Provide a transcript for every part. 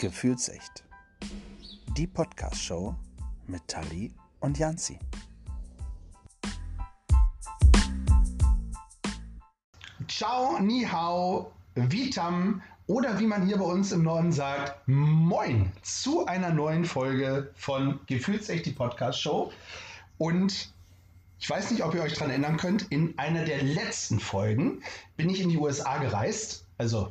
Gefühlsecht. Die Podcast-Show mit Tali und Janzi. Ciao, ni hao, vitam oder wie man hier bei uns im Norden sagt, moin zu einer neuen Folge von Gefühlsecht, die Podcast-Show. Und ich weiß nicht, ob ihr euch daran erinnern könnt, in einer der letzten Folgen bin ich in die USA gereist, also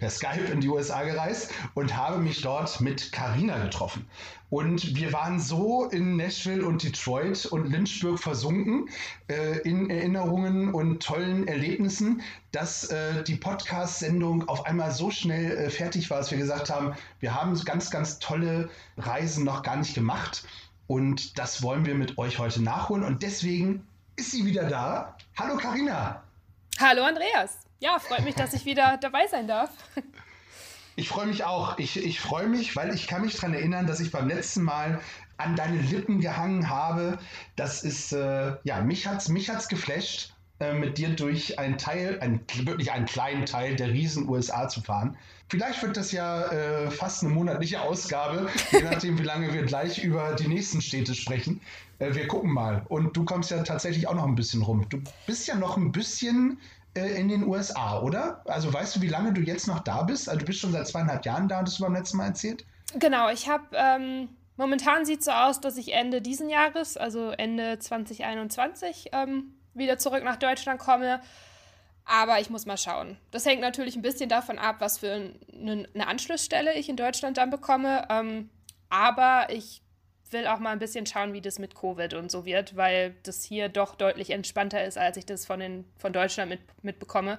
per Skype in die USA gereist und habe mich dort mit Carina getroffen. Und wir waren so in Nashville und Detroit und Lynchburg versunken äh, in Erinnerungen und tollen Erlebnissen, dass äh, die Podcast-Sendung auf einmal so schnell äh, fertig war, dass wir gesagt haben, wir haben ganz, ganz tolle Reisen noch gar nicht gemacht. Und das wollen wir mit euch heute nachholen. Und deswegen ist sie wieder da. Hallo Carina. Hallo Andreas. Ja, freut mich, dass ich wieder dabei sein darf. Ich freue mich auch. Ich, ich freue mich, weil ich kann mich daran erinnern, dass ich beim letzten Mal an deine Lippen gehangen habe. Das ist, äh, ja, mich hat's, mich hat's geflasht, äh, mit dir durch einen Teil, ein, wirklich einen kleinen Teil der riesen USA zu fahren. Vielleicht wird das ja äh, fast eine monatliche Ausgabe, je nachdem, wie lange wir gleich über die nächsten Städte sprechen. Äh, wir gucken mal. Und du kommst ja tatsächlich auch noch ein bisschen rum. Du bist ja noch ein bisschen in den USA, oder? Also weißt du, wie lange du jetzt noch da bist? Also du bist schon seit zweieinhalb Jahren da, hattest du beim letzten Mal erzählt? Genau, ich habe ähm, momentan sieht es so aus, dass ich Ende diesen Jahres, also Ende 2021, ähm, wieder zurück nach Deutschland komme. Aber ich muss mal schauen. Das hängt natürlich ein bisschen davon ab, was für eine, eine Anschlussstelle ich in Deutschland dann bekomme. Ähm, aber ich will auch mal ein bisschen schauen, wie das mit Covid und so wird, weil das hier doch deutlich entspannter ist, als ich das von, den, von Deutschland mit, mitbekomme.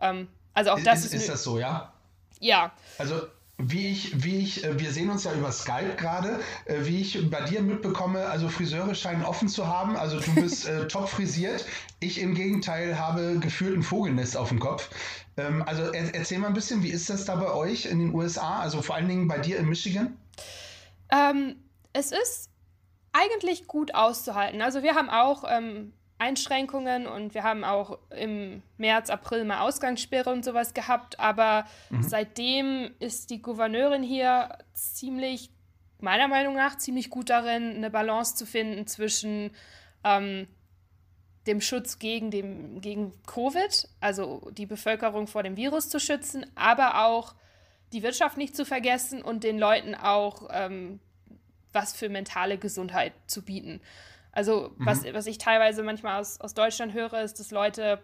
Ähm, also auch das ist, ist, ist das so, ja? Ja. Also wie ich, wie ich, äh, wir sehen uns ja über Skype gerade, äh, wie ich bei dir mitbekomme, also Friseure scheinen offen zu haben, also du bist äh, top frisiert. Ich im Gegenteil habe gefühlt ein Vogelnest auf dem Kopf. Ähm, also er, erzähl mal ein bisschen, wie ist das da bei euch in den USA, also vor allen Dingen bei dir in Michigan? Ähm, es ist eigentlich gut auszuhalten. Also wir haben auch ähm, Einschränkungen und wir haben auch im März, April mal Ausgangssperre und sowas gehabt, aber mhm. seitdem ist die Gouverneurin hier ziemlich, meiner Meinung nach, ziemlich gut darin, eine Balance zu finden zwischen ähm, dem Schutz gegen, dem, gegen Covid, also die Bevölkerung vor dem Virus zu schützen, aber auch die Wirtschaft nicht zu vergessen und den Leuten auch ähm, was für mentale Gesundheit zu bieten. Also, mhm. was, was ich teilweise manchmal aus, aus Deutschland höre, ist, dass Leute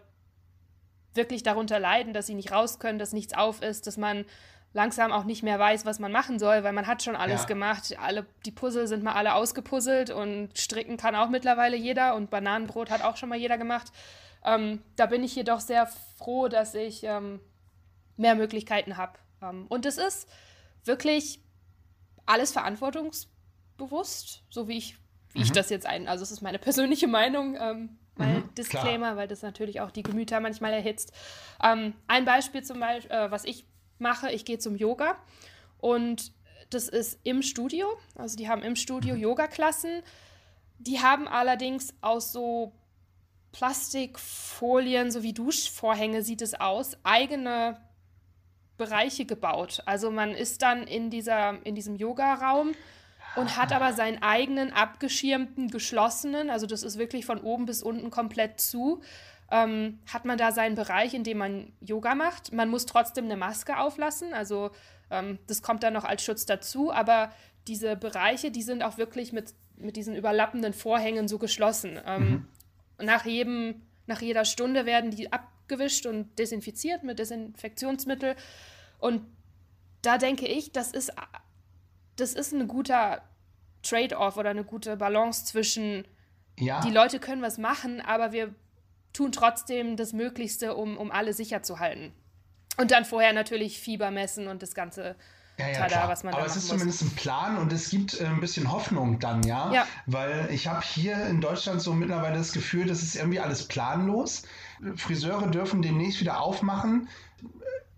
wirklich darunter leiden, dass sie nicht raus können, dass nichts auf ist, dass man langsam auch nicht mehr weiß, was man machen soll, weil man hat schon alles ja. gemacht. Alle, die Puzzle sind mal alle ausgepuzzelt und stricken kann auch mittlerweile jeder und Bananenbrot hat auch schon mal jeder gemacht. Ähm, da bin ich jedoch sehr froh, dass ich ähm, mehr Möglichkeiten habe. Ähm, und es ist wirklich alles verantwortungs bewusst, so wie ich, wie mhm. ich das jetzt ein. Also es ist meine persönliche Meinung, ähm, mein mhm, Disclaimer, klar. weil das natürlich auch die Gemüter manchmal erhitzt. Ähm, ein Beispiel zum Beispiel, äh, was ich mache, ich gehe zum Yoga und das ist im Studio. Also die haben im Studio mhm. Yoga-Klassen. Die haben allerdings aus so Plastikfolien, so wie Duschvorhänge sieht es aus, eigene Bereiche gebaut. Also man ist dann in, dieser, in diesem Yoga-Raum und hat aber seinen eigenen abgeschirmten, geschlossenen, also das ist wirklich von oben bis unten komplett zu, ähm, hat man da seinen Bereich, in dem man Yoga macht. Man muss trotzdem eine Maske auflassen, also ähm, das kommt dann noch als Schutz dazu, aber diese Bereiche, die sind auch wirklich mit, mit diesen überlappenden Vorhängen so geschlossen. Ähm, mhm. nach, jedem, nach jeder Stunde werden die abgewischt und desinfiziert mit Desinfektionsmittel. Und da denke ich, das ist das ist ein guter Trade-off oder eine gute Balance zwischen, ja. die Leute können was machen, aber wir tun trotzdem das Möglichste, um, um alle sicher zu halten. Und dann vorher natürlich Fieber messen und das ganze ja, ja, Tada, was man Aber es ist muss. zumindest ein Plan und es gibt äh, ein bisschen Hoffnung dann, ja. ja. Weil ich habe hier in Deutschland so mittlerweile das Gefühl, das ist irgendwie alles planlos. Friseure dürfen demnächst wieder aufmachen.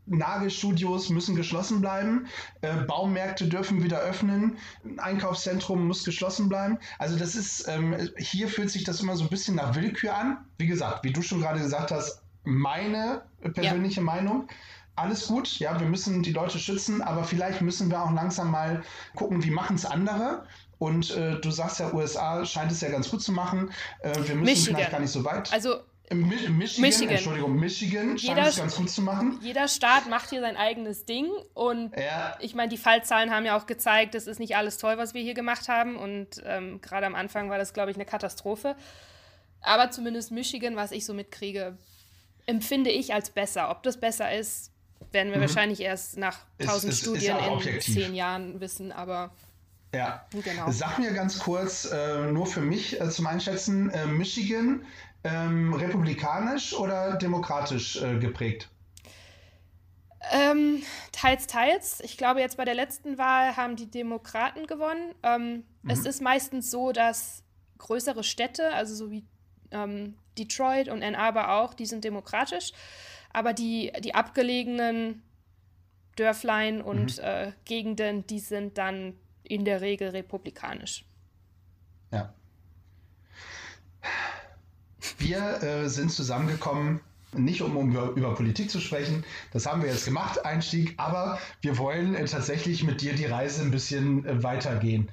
Nagelstudios müssen geschlossen bleiben, äh, Baumärkte dürfen wieder öffnen, ein Einkaufszentrum muss geschlossen bleiben. Also das ist, ähm, hier fühlt sich das immer so ein bisschen nach Willkür an. Wie gesagt, wie du schon gerade gesagt hast, meine persönliche ja. Meinung. alles gut, ja, wir müssen die Leute schützen, aber vielleicht müssen wir auch langsam mal gucken, wie machen es andere. Und äh, du sagst ja, USA scheint es ja ganz gut zu machen. Äh, wir müssen Michigan. vielleicht gar nicht so weit. Also Michigan, Michigan, Entschuldigung, Michigan scheint es ganz gut zu machen. Jeder Staat macht hier sein eigenes Ding und ja. ich meine, die Fallzahlen haben ja auch gezeigt, es ist nicht alles toll, was wir hier gemacht haben und ähm, gerade am Anfang war das, glaube ich, eine Katastrophe. Aber zumindest Michigan, was ich so mitkriege, empfinde ich als besser. Ob das besser ist, werden wir mhm. wahrscheinlich erst nach tausend Studien ja in zehn Jahren wissen, aber ja, genau. Sag mir ganz kurz, äh, nur für mich äh, zum Einschätzen, äh, Michigan ähm, republikanisch oder demokratisch äh, geprägt? Ähm, teils, teils. Ich glaube, jetzt bei der letzten Wahl haben die Demokraten gewonnen. Ähm, mhm. Es ist meistens so, dass größere Städte, also so wie ähm, Detroit und Ann Arbor auch, die sind demokratisch. Aber die, die abgelegenen Dörflein und mhm. äh, Gegenden, die sind dann in der Regel republikanisch. Ja. Wir äh, sind zusammengekommen, nicht um, um über, über, Politik zu sprechen, das haben wir jetzt gemacht, Einstieg, aber wir wollen äh, tatsächlich mit dir die Reise ein bisschen äh, weitergehen.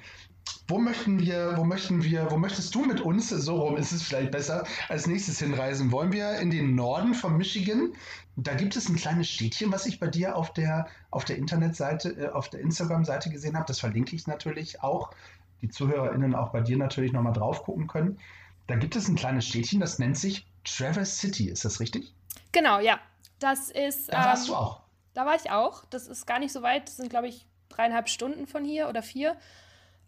Wo möchten wir, wo möchten wir, wo möchtest du mit uns, so rum ist es vielleicht besser, als nächstes hinreisen? Wollen wir in den Norden von Michigan? Da gibt es ein kleines Städtchen, was ich bei dir auf der, auf der Internetseite, äh, auf der Instagram-Seite gesehen habe. Das verlinke ich natürlich auch. Die ZuhörerInnen auch bei dir natürlich nochmal drauf gucken können. Da gibt es ein kleines Städtchen, das nennt sich Traverse City. Ist das richtig? Genau, ja. Das ist. Da warst ähm, du auch. Da war ich auch. Das ist gar nicht so weit. Das sind, glaube ich, dreieinhalb Stunden von hier oder vier.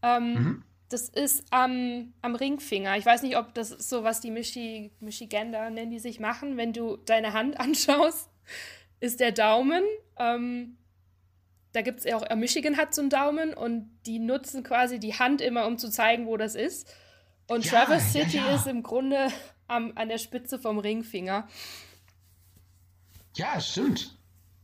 Ähm, mhm. Das ist am, am Ringfinger. Ich weiß nicht, ob das ist so, was die Michi, Michigander nennen, die sich machen. Wenn du deine Hand anschaust, ist der Daumen. Ähm, da gibt es auch, äh, Michigan hat so einen Daumen und die nutzen quasi die Hand immer, um zu zeigen, wo das ist. Und ja, Traverse City ja, ja. ist im Grunde am, an der Spitze vom Ringfinger. Ja, stimmt.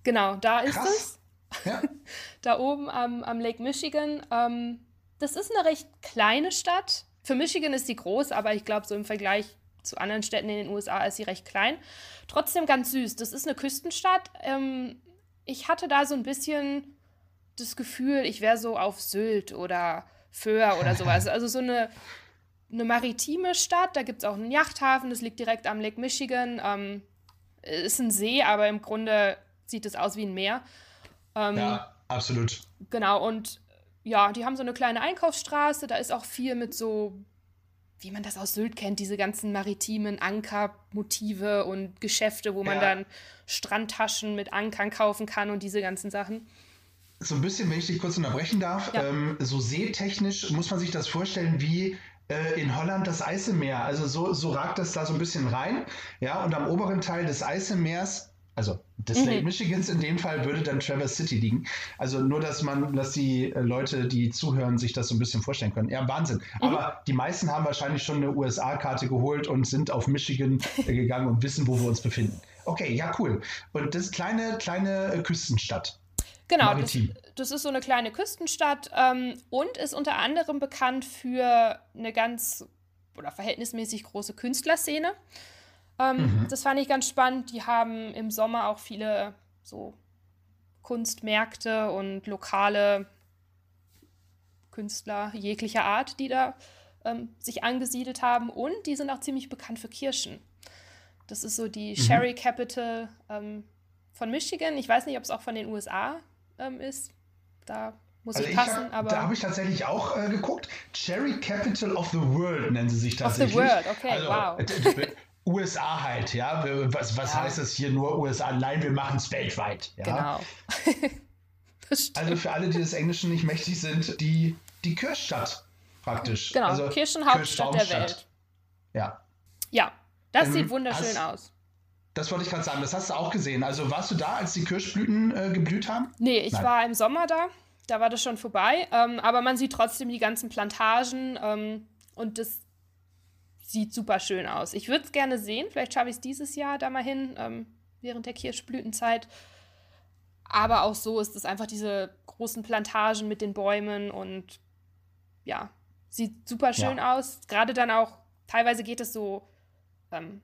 Genau, da Krass. ist es. Ja. da oben am, am Lake Michigan. Ähm, das ist eine recht kleine Stadt. Für Michigan ist sie groß, aber ich glaube, so im Vergleich zu anderen Städten in den USA ist sie recht klein. Trotzdem ganz süß. Das ist eine Küstenstadt. Ähm, ich hatte da so ein bisschen das Gefühl, ich wäre so auf Sylt oder Föhr oder sowas. Also so eine, eine maritime Stadt. Da gibt es auch einen Yachthafen, das liegt direkt am Lake Michigan. Ähm, ist ein See, aber im Grunde sieht es aus wie ein Meer. Ähm, ja, absolut. Genau, und ja, die haben so eine kleine Einkaufsstraße, da ist auch viel mit so, wie man das aus Sylt kennt, diese ganzen maritimen Ankermotive und Geschäfte, wo man ja. dann Strandtaschen mit Ankern kaufen kann und diese ganzen Sachen. So ein bisschen, wenn ich dich kurz unterbrechen darf, ja. ähm, so seetechnisch muss man sich das vorstellen wie äh, in Holland das Eiselmeer. Also so, so ragt das da so ein bisschen rein. Ja, und am oberen Teil des Eiselmeers also des mhm. Lake Michigans in dem Fall würde dann Traverse City liegen. Also nur, dass man, dass die äh, Leute, die zuhören, sich das so ein bisschen vorstellen können. Ja, Wahnsinn. Mhm. Aber die meisten haben wahrscheinlich schon eine USA-Karte geholt und sind auf Michigan äh, gegangen und wissen, wo wir uns befinden. Okay, ja, cool. Und das ist kleine, kleine äh, Küstenstadt. Genau, das, das, ist so eine kleine Küstenstadt ähm, und ist unter anderem bekannt für eine ganz oder verhältnismäßig große Künstlerszene. Ähm, mhm. Das fand ich ganz spannend. Die haben im Sommer auch viele so Kunstmärkte und lokale Künstler jeglicher Art, die da ähm, sich angesiedelt haben. Und die sind auch ziemlich bekannt für Kirschen. Das ist so die mhm. Sherry Capital ähm, von Michigan. Ich weiß nicht, ob es auch von den USA ähm, ist. Da muss also ich passen. Ich hab, da habe ich tatsächlich auch äh, geguckt. Cherry Capital of the World nennen sie sich tatsächlich. Of the World, okay, also, wow. USA halt, ja. Was, was ja. heißt das hier nur USA? Nein, wir machen es weltweit. Ja? Genau. also für alle, die des Englischen nicht mächtig sind, die, die Kirchstadt praktisch. Genau, also Kirchenhauptstadt der Welt. Ja. Ja, das ähm, sieht wunderschön hast, aus. Das wollte ich gerade sagen, das hast du auch gesehen. Also warst du da, als die Kirschblüten äh, geblüht haben? Nee, ich Nein. war im Sommer da. Da war das schon vorbei. Ähm, aber man sieht trotzdem die ganzen Plantagen ähm, und das sieht super schön aus. Ich würde es gerne sehen. Vielleicht schaffe ich es dieses Jahr da mal hin, ähm, während der Kirschblütenzeit. Aber auch so ist es einfach diese großen Plantagen mit den Bäumen und ja, sieht super schön ja. aus. Gerade dann auch, teilweise geht es so, ähm,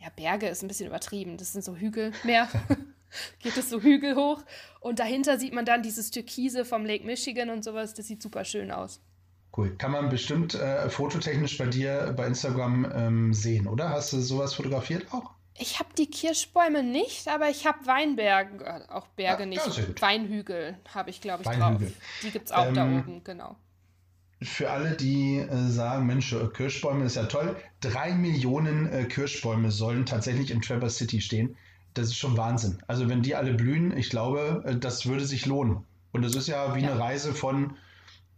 ja, Berge ist ein bisschen übertrieben. Das sind so Hügel mehr. geht es so Hügel hoch und dahinter sieht man dann dieses Türkise vom Lake Michigan und sowas. Das sieht super schön aus. Cool. Kann man bestimmt äh, fototechnisch bei dir bei Instagram ähm, sehen, oder? Hast du sowas fotografiert auch? Ich habe die Kirschbäume nicht, aber ich habe Weinberge, äh, auch Berge ja, nicht. Weinhügel habe ich, glaube ich, Weinhügel. drauf. Die gibt es auch ähm, da oben, genau. Für alle, die äh, sagen, Mensch, äh, Kirschbäume ist ja toll. Drei Millionen äh, Kirschbäume sollen tatsächlich in Traverse City stehen. Das ist schon Wahnsinn. Also wenn die alle blühen, ich glaube, äh, das würde sich lohnen. Und das ist ja wie ja. eine Reise von,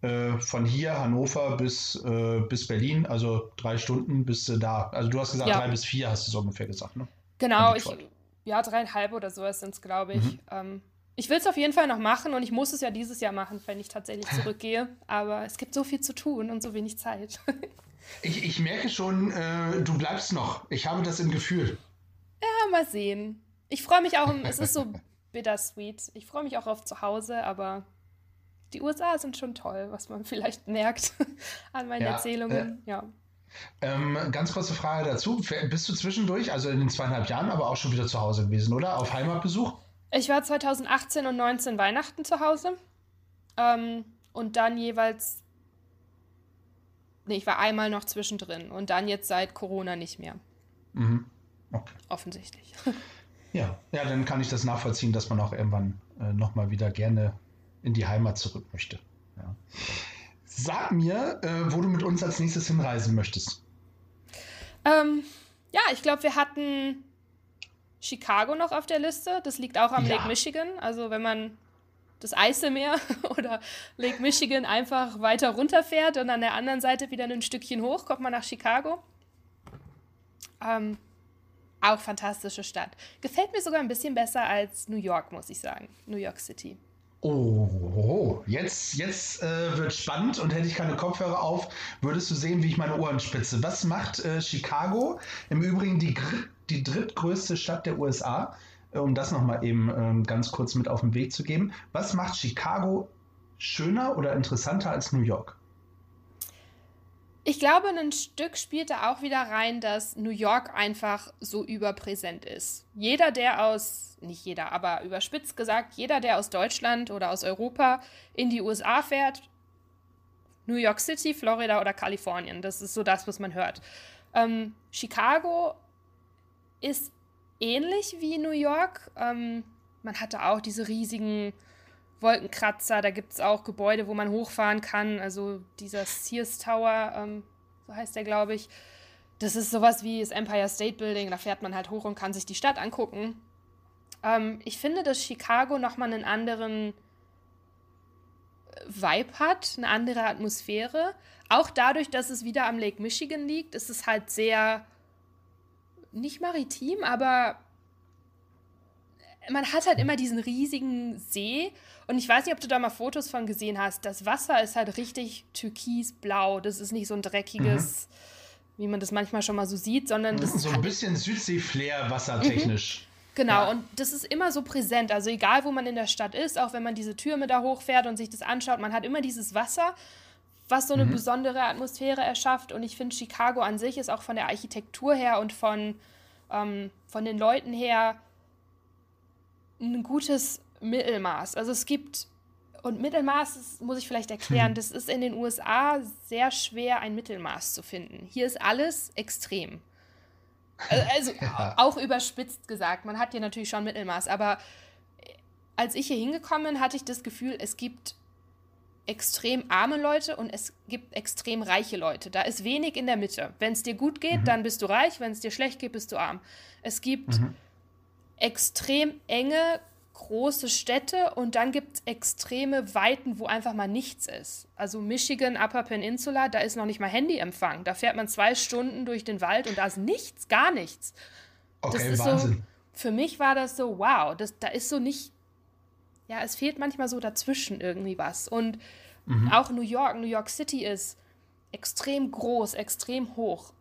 äh, von hier, Hannover, bis, äh, bis Berlin. Also drei Stunden bist du da. Also du hast gesagt, ja. drei bis vier hast du so ungefähr gesagt, ne? Genau, ich, ja, dreieinhalb oder sowas sind es, glaube ich. Mhm. Ähm, ich will es auf jeden Fall noch machen und ich muss es ja dieses Jahr machen, wenn ich tatsächlich zurückgehe. Aber es gibt so viel zu tun und so wenig Zeit. ich, ich merke schon, äh, du bleibst noch. Ich habe das im Gefühl. Ja, mal sehen. Ich freue mich auch, es ist so bittersweet. Ich freue mich auch auf zu Hause, aber die USA sind schon toll, was man vielleicht merkt an meinen ja, Erzählungen. Äh, ja. Ähm, ganz kurze Frage dazu. Bist du zwischendurch, also in den zweieinhalb Jahren, aber auch schon wieder zu Hause gewesen, oder? Auf Heimatbesuch? Ich war 2018 und 19 Weihnachten zu Hause. Ähm, und dann jeweils. Nee, ich war einmal noch zwischendrin und dann jetzt seit Corona nicht mehr. Mhm. Okay. Offensichtlich. Ja, ja, dann kann ich das nachvollziehen, dass man auch irgendwann äh, nochmal wieder gerne in die Heimat zurück möchte. Ja. Sag mir, äh, wo du mit uns als nächstes hinreisen möchtest. Ähm, ja, ich glaube, wir hatten Chicago noch auf der Liste. Das liegt auch am ja. Lake Michigan. Also wenn man das Eiselmeer oder Lake Michigan einfach weiter runterfährt und an der anderen Seite wieder ein Stückchen hoch, kommt man nach Chicago. Ähm, auch fantastische Stadt. Gefällt mir sogar ein bisschen besser als New York, muss ich sagen. New York City. Oh, jetzt, jetzt äh, wird spannend und hätte ich keine Kopfhörer auf, würdest du sehen, wie ich meine Ohren spitze. Was macht äh, Chicago? Im Übrigen die, die drittgrößte Stadt der USA, äh, um das nochmal eben ähm, ganz kurz mit auf den Weg zu geben. Was macht Chicago schöner oder interessanter als New York? Ich glaube, ein Stück spielt da auch wieder rein, dass New York einfach so überpräsent ist. Jeder, der aus, nicht jeder, aber überspitzt gesagt, jeder, der aus Deutschland oder aus Europa in die USA fährt, New York City, Florida oder Kalifornien, das ist so das, was man hört. Ähm, Chicago ist ähnlich wie New York. Ähm, man hatte auch diese riesigen Wolkenkratzer, da gibt es auch Gebäude, wo man hochfahren kann. Also dieser Sears Tower, ähm, so heißt der, glaube ich. Das ist sowas wie das Empire State Building, da fährt man halt hoch und kann sich die Stadt angucken. Ähm, ich finde, dass Chicago nochmal einen anderen Vibe hat, eine andere Atmosphäre. Auch dadurch, dass es wieder am Lake Michigan liegt, ist es halt sehr, nicht maritim, aber man hat halt immer diesen riesigen See und ich weiß nicht, ob du da mal Fotos von gesehen hast. Das Wasser ist halt richtig türkisblau. Das ist nicht so ein dreckiges, mhm. wie man das manchmal schon mal so sieht, sondern das ist so ein bisschen Südsee-Flair wassertechnisch. Mhm. Genau, ja. und das ist immer so präsent. Also egal, wo man in der Stadt ist, auch wenn man diese Türme da hochfährt und sich das anschaut, man hat immer dieses Wasser, was so eine mhm. besondere Atmosphäre erschafft. Und ich finde, Chicago an sich ist auch von der Architektur her und von, ähm, von den Leuten her ein gutes Mittelmaß. Also es gibt, und Mittelmaß, das muss ich vielleicht erklären, hm. das ist in den USA sehr schwer, ein Mittelmaß zu finden. Hier ist alles extrem. Also ja. auch überspitzt gesagt, man hat hier natürlich schon Mittelmaß, aber als ich hier hingekommen bin, hatte ich das Gefühl, es gibt extrem arme Leute und es gibt extrem reiche Leute. Da ist wenig in der Mitte. Wenn es dir gut geht, mhm. dann bist du reich, wenn es dir schlecht geht, bist du arm. Es gibt mhm extrem enge, große Städte und dann gibt es extreme Weiten, wo einfach mal nichts ist. Also Michigan, Upper Peninsula, da ist noch nicht mal Handyempfang. Da fährt man zwei Stunden durch den Wald und da ist nichts, gar nichts. Okay, das ist Wahnsinn. So, für mich war das so, wow, das, da ist so nicht, ja, es fehlt manchmal so dazwischen irgendwie was. Und mhm. auch New York, New York City ist extrem groß, extrem hoch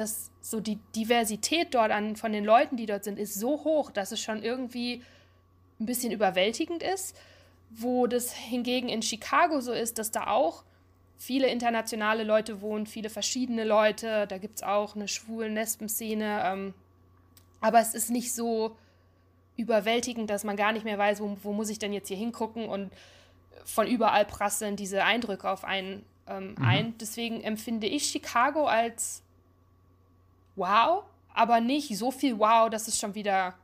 dass so die Diversität dort an, von den Leuten, die dort sind, ist so hoch, dass es schon irgendwie ein bisschen überwältigend ist. Wo das hingegen in Chicago so ist, dass da auch viele internationale Leute wohnen, viele verschiedene Leute. Da gibt es auch eine schwulen Lesben-Szene. Ähm, aber es ist nicht so überwältigend, dass man gar nicht mehr weiß, wo, wo muss ich denn jetzt hier hingucken und von überall prasseln diese Eindrücke auf einen ähm, mhm. ein. Deswegen empfinde ich Chicago als wow, aber nicht so viel wow, dass es schon wieder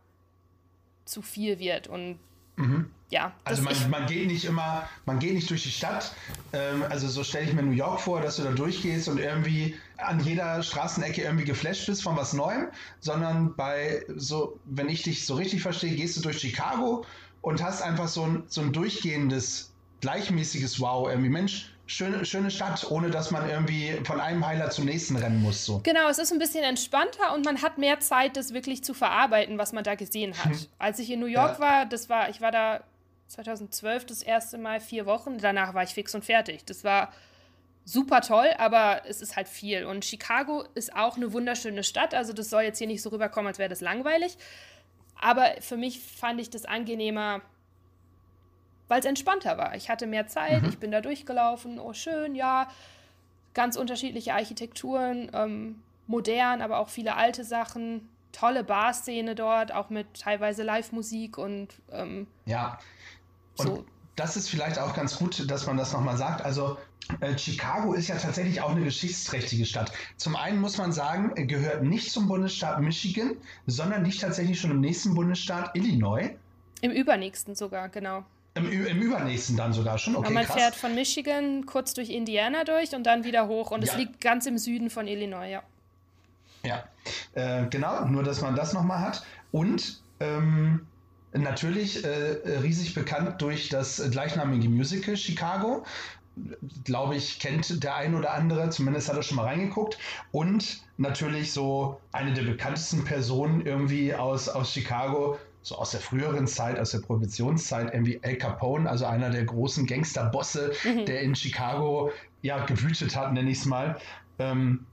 zu viel wird und mhm. Ja. Also man, man geht nicht immer, man geht nicht durch die Stadt. Ähm, also so stelle ich mir New York vor, dass du da durchgehst und irgendwie an jeder Straßenecke irgendwie geflasht bist von was Neuem, sondern bei so, wenn ich dich so richtig verstehe, gehst du durch Chicago und hast einfach so ein, so ein durchgehendes, gleichmäßiges Wow. Irgendwie, Mensch, schöne, schöne Stadt, ohne dass man irgendwie von einem Heiler zum nächsten rennen muss. So. Genau, es ist ein bisschen entspannter und man hat mehr Zeit, das wirklich zu verarbeiten, was man da gesehen hat. Hm. Als ich in New York ja. war, das war, ich war da 2012 das erste Mal vier Wochen, danach war ich fix und fertig. Das war super toll, aber es ist halt viel. Und Chicago ist auch eine wunderschöne Stadt, also das soll jetzt hier nicht so rüberkommen, als wäre das langweilig. Aber für mich fand ich das angenehmer, weil es entspannter war. Ich hatte mehr Zeit, mhm. ich bin da durchgelaufen, oh schön, ja, ganz unterschiedliche Architekturen, ähm, modern, aber auch viele alte Sachen, tolle Barszene dort, auch mit teilweise Live-Musik und ähm, ja. Und so. das ist vielleicht auch ganz gut, dass man das nochmal sagt. Also äh, Chicago ist ja tatsächlich auch eine geschichtsträchtige Stadt. Zum einen muss man sagen, gehört nicht zum Bundesstaat Michigan, sondern liegt tatsächlich schon im nächsten Bundesstaat Illinois. Im übernächsten sogar, genau. Im, Im, übernächsten dann sogar schon. Okay, man krass. fährt von Michigan kurz durch Indiana durch und dann wieder hoch. Und ja. es liegt ganz im Süden von Illinois, ja. Ja, äh, genau, nur dass man das nochmal hat. Und ähm, natürlich äh, riesig bekannt durch das gleichnamige Musical Chicago. Glaube ich, kennt der ein oder andere, zumindest hat er schon mal reingeguckt. Und natürlich so eine der bekanntesten Personen irgendwie aus, aus Chicago, so aus der früheren Zeit, aus der Prohibitionszeit, irgendwie Al Capone, also einer der großen Gangsterbosse, mhm. der in Chicago ja gewütet hat, nenne ich es mal. Ähm,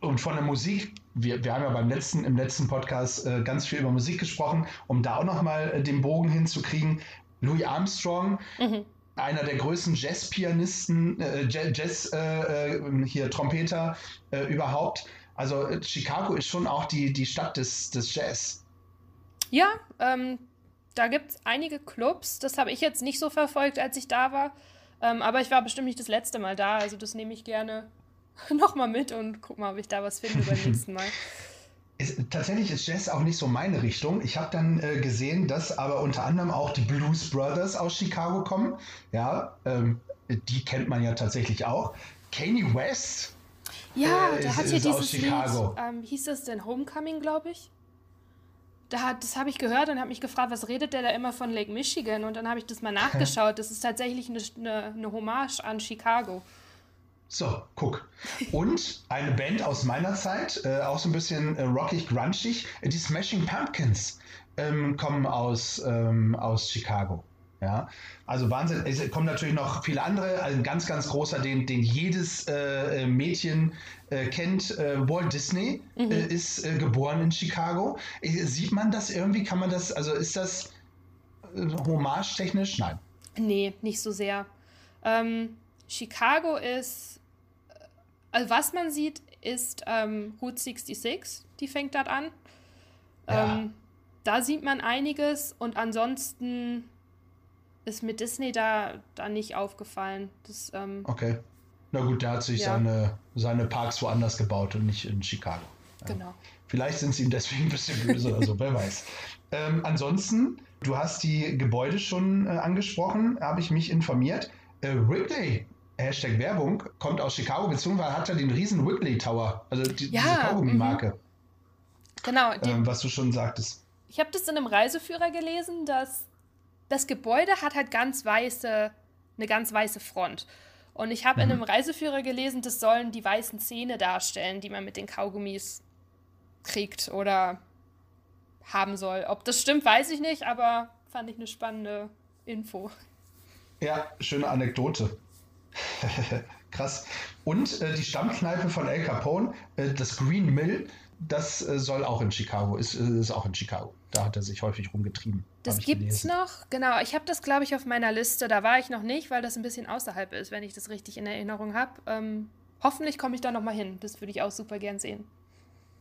und von der Musik, wir, wir haben ja beim letzten, im letzten Podcast äh, ganz viel über Musik gesprochen, um da auch nochmal äh, den Bogen hinzukriegen. Louis Armstrong, mhm. einer der größten Jazzpianisten, äh, Jazz, äh, äh, hier Trompeter äh, überhaupt. Also Chicago ist schon auch die, die Stadt des, des Jazz. Ja, ähm, da gibt es einige Clubs. Das habe ich jetzt nicht so verfolgt, als ich da war. Ähm, aber ich war bestimmt nicht das letzte Mal da. Also das nehme ich gerne nochmal mit und guck mal, ob ich da was finde beim nächsten Mal. Ist, tatsächlich ist Jazz auch nicht so meine Richtung. Ich habe dann äh, gesehen, dass aber unter anderem auch die Blues Brothers aus Chicago kommen. Ja, ähm, die kennt man ja tatsächlich auch. Kanye West. Ja, äh, der hat hier dieses Lied. Ähm, hieß das denn Homecoming, glaube ich? da, das habe ich gehört und habe mich gefragt, was redet der da immer von Lake Michigan? Und dann habe ich das mal nachgeschaut. Das ist tatsächlich eine, eine, eine Hommage an Chicago. So, guck. Und eine Band aus meiner Zeit, äh, auch so ein bisschen äh, rockig, grungig, die Smashing Pumpkins ähm, kommen aus, ähm, aus Chicago. Ja, also Wahnsinn. Es kommen natürlich noch viele andere. Also ein ganz, ganz großer, den, den jedes äh, Mädchen äh, kennt. Äh, Walt Disney mhm. Äh, ist äh, geboren in Chicago. Äh, sieht man das irgendwie? Kann man das, also ist das hommage-technisch? Nein. Nee, nicht so sehr. Ähm, Chicago ist, also was man sieht, ist ähm, Route 66. Die fängt dort an. Ja. Ähm, da sieht man einiges und ansonsten ist mir Disney da, da nicht aufgefallen. Das, ähm, okay. Na gut, der hat sich ja. seine, seine Parks woanders gebaut und nicht in Chicago. Ja. Genau. Vielleicht sind sie ihm deswegen ein bisschen böse oder so, wer weiß. Ähm, ansonsten, du hast die Gebäude schon äh, angesprochen, habe ich mich informiert. Äh, Ripley, Hashtag Werbung, kommt aus Chicago, beziehungsweise hat er den riesen Ripley Tower, also die, ja, diese Kaugummi-Marke. Mhm. Genau. Ähm, was du schon sagtest. Ich habe das in einem Reiseführer gelesen, dass das Gebäude hat halt ganz weiße, eine ganz weiße Front. Und ich habe mhm. in einem Reiseführer gelesen, das sollen die weißen Zähne darstellen, die man mit den Kaugummis kriegt oder haben soll. Ob das stimmt, weiß ich nicht, aber fand ich eine spannende Info. Ja, schöne Anekdote. Krass. Und äh, die Stammkneipe von El Capone, äh, das Green Mill, das äh, soll auch in Chicago, ist, äh, ist auch in Chicago. Da hat er sich häufig rumgetrieben. Das gibt's gelesen. noch, genau. Ich habe das, glaube ich, auf meiner Liste. Da war ich noch nicht, weil das ein bisschen außerhalb ist, wenn ich das richtig in Erinnerung habe. Ähm, hoffentlich komme ich da noch mal hin. Das würde ich auch super gern sehen.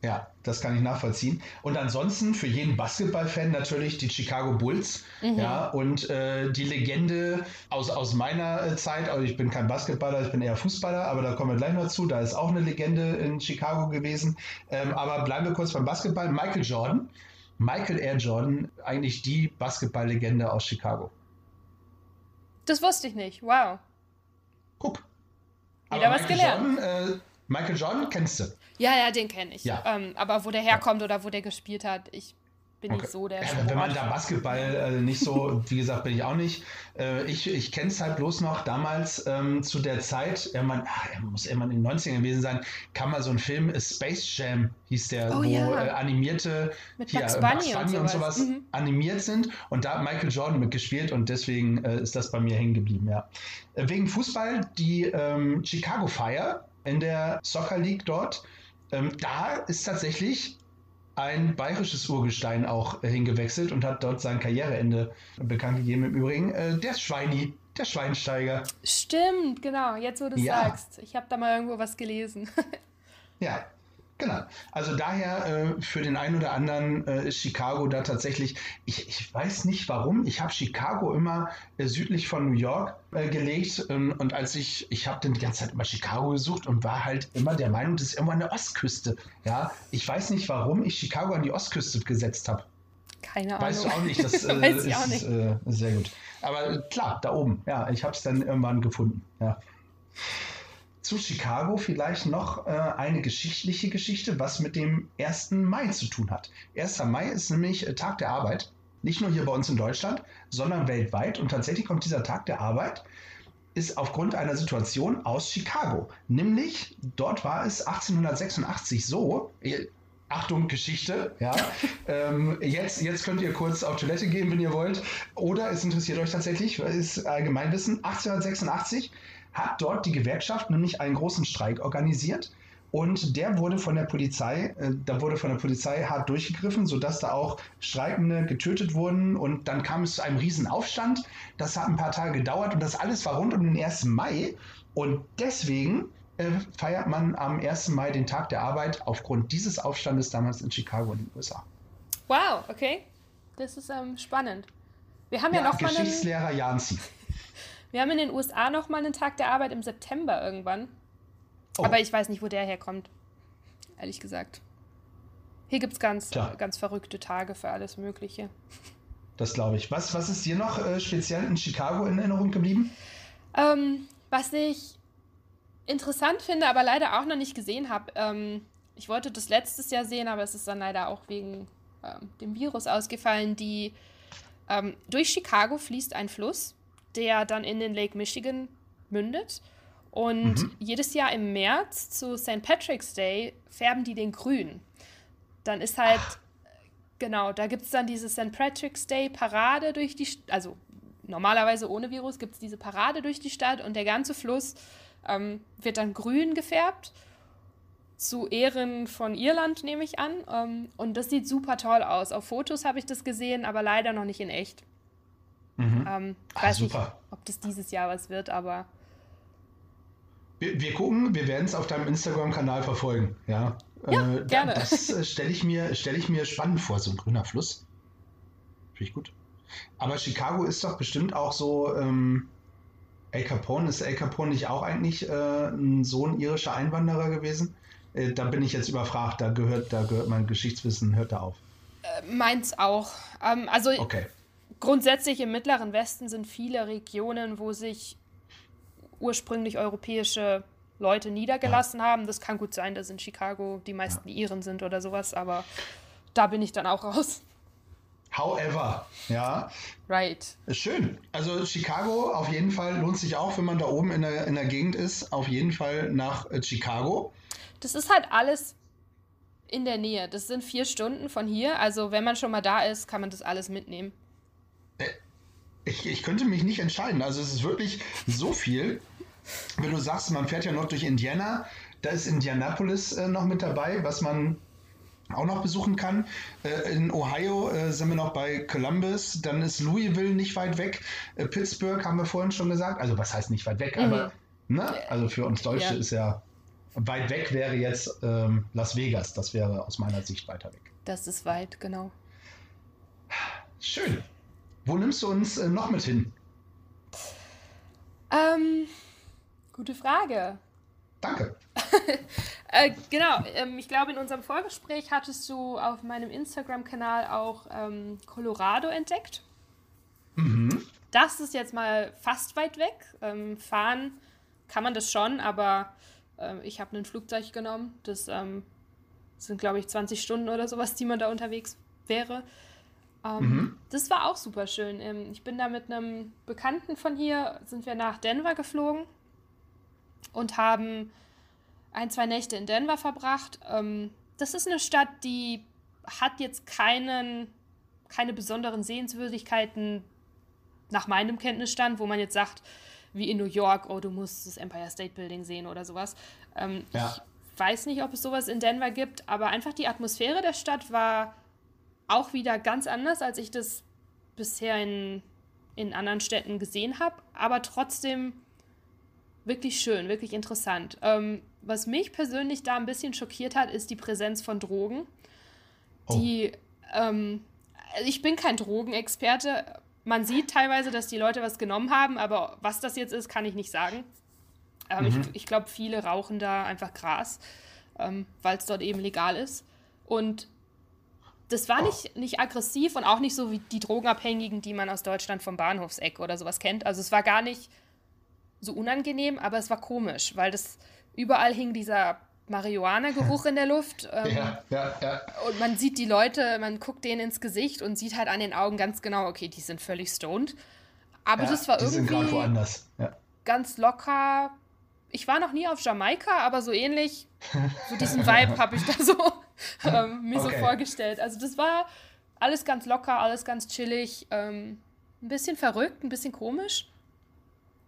Ja, das kann ich nachvollziehen. Und ansonsten für jeden Basketballfan natürlich die Chicago Bulls. Mhm. Ja, und äh, die Legende aus, aus meiner äh, Zeit, also ich bin kein Basketballer, ich bin eher Fußballer, aber da kommen wir gleich noch zu. Da ist auch eine Legende in Chicago gewesen. Ähm, aber bleiben wir kurz beim Basketball. Michael Jordan. Michael Air Jordan, eigentlich die Basketballlegende aus Chicago. Das wusste ich nicht. Wow. Guck. Wieder was gelernt. Jordan, äh, Michael Jordan kennst du? Ja, ja, den kenne ich. Ja. Ähm, aber wo der herkommt ja. oder wo der gespielt hat, ich bin okay. nicht so der ja, Wenn man da Basketball äh, nicht so, wie gesagt, bin ich auch nicht. Äh, ich ich kenne es halt bloß noch damals ähm, zu der Zeit, ja, man, ach, er muss immer in den 90ern gewesen sein, kam mal so ein Film, Space Jam hieß der, oh, wo ja. äh, animierte Mit hier, Bugs Bunny, Bugs Bunny und sowas, und sowas mhm. animiert sind. Und da hat Michael Jordan mitgespielt und deswegen äh, ist das bei mir hängen geblieben, ja. Äh, wegen Fußball, die ähm, Chicago Fire in der Soccer League dort, ähm, da ist tatsächlich ein bayerisches Urgestein auch äh, hingewechselt und hat dort sein Karriereende bekannt gegeben. Im Übrigen äh, der Schweini, der Schweinsteiger. Stimmt, genau, jetzt wo du ja. sagst. Ich habe da mal irgendwo was gelesen. ja, Genau. Also daher äh, für den einen oder anderen äh, ist Chicago da tatsächlich, ich, ich weiß nicht warum, ich habe Chicago immer äh, südlich von New York äh, gelegt ähm, und als ich, ich habe dann die ganze Zeit immer Chicago gesucht und war halt immer der Meinung, das ist irgendwo an der Ostküste. Ja, ich weiß nicht warum ich Chicago an die Ostküste gesetzt habe. Keine Ahnung. Weißt du auch nicht, das äh, weiß ich ist, auch nicht. Äh, sehr gut. Aber klar, da oben, ja, ich habe es dann irgendwann gefunden, ja zu Chicago vielleicht noch äh, eine geschichtliche Geschichte, was mit dem 1. Mai zu tun hat. 1. Mai ist nämlich äh, Tag der Arbeit, nicht nur hier bei uns in Deutschland, sondern weltweit. Und tatsächlich kommt dieser Tag der Arbeit ist aufgrund einer Situation aus Chicago. Nämlich, dort war es 1886 so, äh, Achtung, Geschichte, ja. ähm, jetzt, jetzt könnt ihr kurz auf Toilette gehen, wenn ihr wollt. Oder es interessiert euch tatsächlich, ist Allgemeinwissen. 1886 hat dort die Gewerkschaft nämlich einen großen Streik organisiert. Und der wurde von der Polizei, äh, da wurde von der Polizei hart durchgegriffen, sodass da auch Streikende getötet wurden. Und dann kam es zu einem riesen Aufstand. Das hat ein paar Tage gedauert und das alles war rund um den 1. Mai. Und deswegen äh, feiert man am 1. Mai den Tag der Arbeit aufgrund dieses Aufstandes damals in Chicago in den USA. Wow, okay. Das ist ähm, spannend. Wir haben ja, ja noch Geschichtslehrer mal einen... Janzi. Wir haben in den USA noch mal einen Tag der Arbeit im September irgendwann. Oh. Aber ich weiß nicht, wo der herkommt. Ehrlich gesagt. Hier gibt es ganz, ganz verrückte Tage für alles Mögliche. Das glaube ich. Was, was ist dir noch äh, speziell in Chicago in Erinnerung geblieben? Ähm, was ich interessant finde, aber leider auch noch nicht gesehen habe. Ähm, ich wollte das letztes Jahr sehen, aber es ist dann leider auch wegen ähm, dem Virus ausgefallen. Die ähm, durch Chicago fließt ein Fluss der dann in den Lake Michigan mündet. Und mhm. jedes Jahr im März zu St. Patrick's Day färben die den grün. Dann ist halt, Ach. genau, da gibt es dann diese St. Patrick's Day Parade durch die, also normalerweise ohne Virus gibt es diese Parade durch die Stadt und der ganze Fluss ähm, wird dann grün gefärbt. Zu Ehren von Irland, nehme ich an. Ähm, und das sieht super toll aus. Auf Fotos habe ich das gesehen, aber leider noch nicht in echt. Mhm. Ähm, ich ah, weiß super. nicht, ob das dieses Jahr was wird, aber. Wir, wir gucken, wir werden es auf deinem Instagram-Kanal verfolgen. Ja, ja äh, gerne. Das äh, stelle ich, mir, stell ich mir spannend vor, so ein grüner Fluss. Finde ich gut. Aber Chicago ist doch bestimmt auch so. Ähm, El Capone, ist El Capone nicht auch eigentlich äh, ein Sohn irischer Einwanderer gewesen? Äh, da bin ich jetzt überfragt, da gehört, da gehört mein Geschichtswissen, hört da auf. Äh, meins auch. Ähm, also okay. Grundsätzlich im Mittleren Westen sind viele Regionen, wo sich ursprünglich europäische Leute niedergelassen haben. Das kann gut sein, dass in Chicago die meisten ja. Iren sind oder sowas, aber da bin ich dann auch raus. However, ja. Right. Schön. Also Chicago auf jeden Fall lohnt sich auch, wenn man da oben in der, in der Gegend ist, auf jeden Fall nach äh, Chicago. Das ist halt alles in der Nähe. Das sind vier Stunden von hier. Also wenn man schon mal da ist, kann man das alles mitnehmen. Äh, ich, ich könnte mich nicht entscheiden. Also es ist wirklich so viel. Wenn du sagst, man fährt ja noch durch Indiana, da ist Indianapolis äh, noch mit dabei, was man auch noch besuchen kann. Äh, in Ohio äh, sind wir noch bei Columbus, dann ist Louisville nicht weit weg. Äh, Pittsburgh haben wir vorhin schon gesagt. Also was heißt nicht weit weg, mhm. aber ne? also für uns Deutsche ja. ist ja weit weg wäre jetzt ähm, Las Vegas. Das wäre aus meiner Sicht weiter weg. Das ist weit, genau. Schön. Wo nimmst du uns äh, noch mit hin? Ähm, gute Frage. Danke. äh, genau, ähm, ich glaube, in unserem Vorgespräch hattest du auf meinem Instagram-Kanal auch ähm, Colorado entdeckt. Mhm. Das ist jetzt mal fast weit weg. Ähm, fahren kann man das schon, aber äh, ich habe ein Flugzeug genommen. Das ähm, sind, glaube ich, 20 Stunden oder sowas, die man da unterwegs wäre. Ähm, mhm. Das war auch super schön. Ähm, ich bin da mit einem Bekannten von hier, sind wir nach Denver geflogen und haben ein, zwei Nächte in Denver verbracht. Ähm, das ist eine Stadt, die hat jetzt keinen, keine besonderen Sehenswürdigkeiten nach meinem Kenntnisstand, wo man jetzt sagt, wie in New York, oh, du musst das Empire State Building sehen oder sowas. Ähm, ja. Ich weiß nicht, ob es sowas in Denver gibt, aber einfach die Atmosphäre der Stadt war auch wieder ganz anders, als ich das bisher in, in anderen Städten gesehen habe, aber trotzdem wirklich schön, wirklich interessant. Ähm, was mich persönlich da ein bisschen schockiert hat, ist die Präsenz von Drogen. Oh. Die, ähm, ich bin kein Drogenexperte. Man sieht teilweise, dass die Leute was genommen haben, aber was das jetzt ist, kann ich nicht sagen. Ähm, mhm. Ich, ich glaube, viele rauchen da einfach Gras, ähm, weil es dort eben legal ist. Und das war nicht, nicht aggressiv und auch nicht so wie die Drogenabhängigen, die man aus Deutschland vom Bahnhofseck oder sowas kennt. Also es war gar nicht so unangenehm, aber es war komisch, weil das überall hing dieser Marihuana-Geruch in der Luft. Ähm, ja, ja, ja. Und man sieht die Leute, man guckt denen ins Gesicht und sieht halt an den Augen ganz genau, okay, die sind völlig stoned. Aber ja, das war irgendwie. Ja. ganz locker. Ich war noch nie auf Jamaika, aber so ähnlich, so diesen Vibe habe ich da so ähm, mir okay. so vorgestellt. Also das war alles ganz locker, alles ganz chillig, ähm, ein bisschen verrückt, ein bisschen komisch.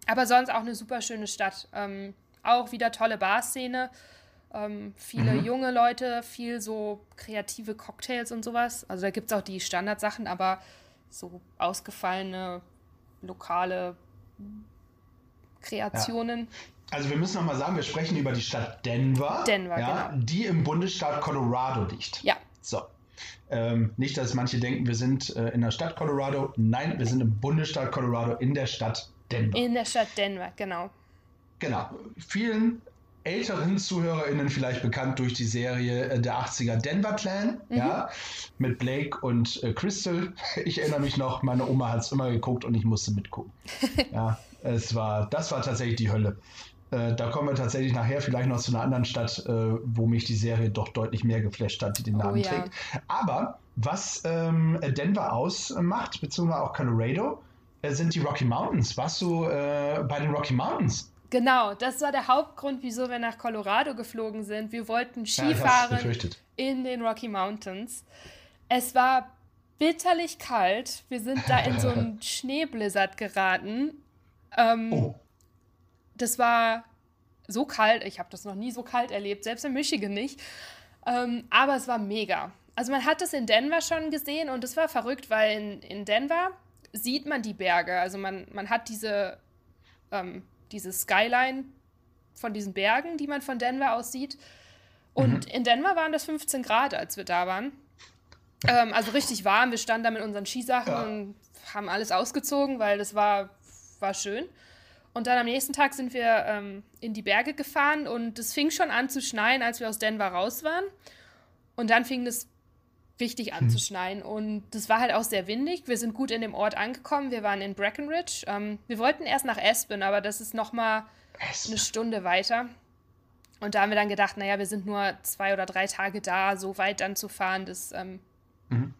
Aber sonst auch eine super schöne Stadt. Ähm, auch wieder tolle Barszene. Ähm, viele mhm. junge Leute, viel so kreative Cocktails und sowas. Also da gibt es auch die Standardsachen, aber so ausgefallene lokale Kreationen. Ja. Also wir müssen nochmal sagen, wir sprechen über die Stadt Denver, Denver ja, genau. die im Bundesstaat Colorado liegt. Ja. So. Ähm, nicht, dass manche denken, wir sind äh, in der Stadt Colorado. Nein, wir sind im Bundesstaat Colorado in der Stadt Denver. In der Stadt Denver, genau. Genau. Vielen älteren ZuhörerInnen vielleicht bekannt durch die Serie äh, der 80er Denver Clan, mhm. ja, mit Blake und äh, Crystal. Ich erinnere mich noch, meine Oma hat es immer geguckt und ich musste mitgucken. ja, es war, das war tatsächlich die Hölle. Äh, da kommen wir tatsächlich nachher vielleicht noch zu einer anderen Stadt, äh, wo mich die Serie doch deutlich mehr geflasht hat, die den oh Namen oh, ja. trägt. Aber was ähm, Denver ausmacht, beziehungsweise auch Colorado, äh, sind die Rocky Mountains. Warst du äh, bei den Rocky Mountains? Genau, das war der Hauptgrund, wieso wir nach Colorado geflogen sind. Wir wollten Skifahren ja, in den Rocky Mountains. Es war bitterlich kalt. Wir sind da in so einen Schneeblizzard geraten. Ähm, oh. Das war so kalt. Ich habe das noch nie so kalt erlebt, selbst in Michigan nicht. Ähm, aber es war mega. Also man hat das in Denver schon gesehen und es war verrückt, weil in, in Denver sieht man die Berge. Also man, man hat diese, ähm, diese Skyline von diesen Bergen, die man von Denver aus sieht. Und mhm. in Denver waren das 15 Grad, als wir da waren. Ähm, also richtig warm. Wir standen da mit unseren Skisachen ja. und haben alles ausgezogen, weil das war, war schön. Und dann am nächsten Tag sind wir ähm, in die Berge gefahren und es fing schon an zu schneien, als wir aus Denver raus waren. Und dann fing es richtig hm. anzuschneien. Und das war halt auch sehr windig. Wir sind gut in dem Ort angekommen. Wir waren in Breckenridge. Ähm, wir wollten erst nach Aspen, aber das ist noch mal eine Stunde weiter. Und da haben wir dann gedacht, naja, wir sind nur zwei oder drei Tage da, so weit dann zu fahren, das. Ähm mhm.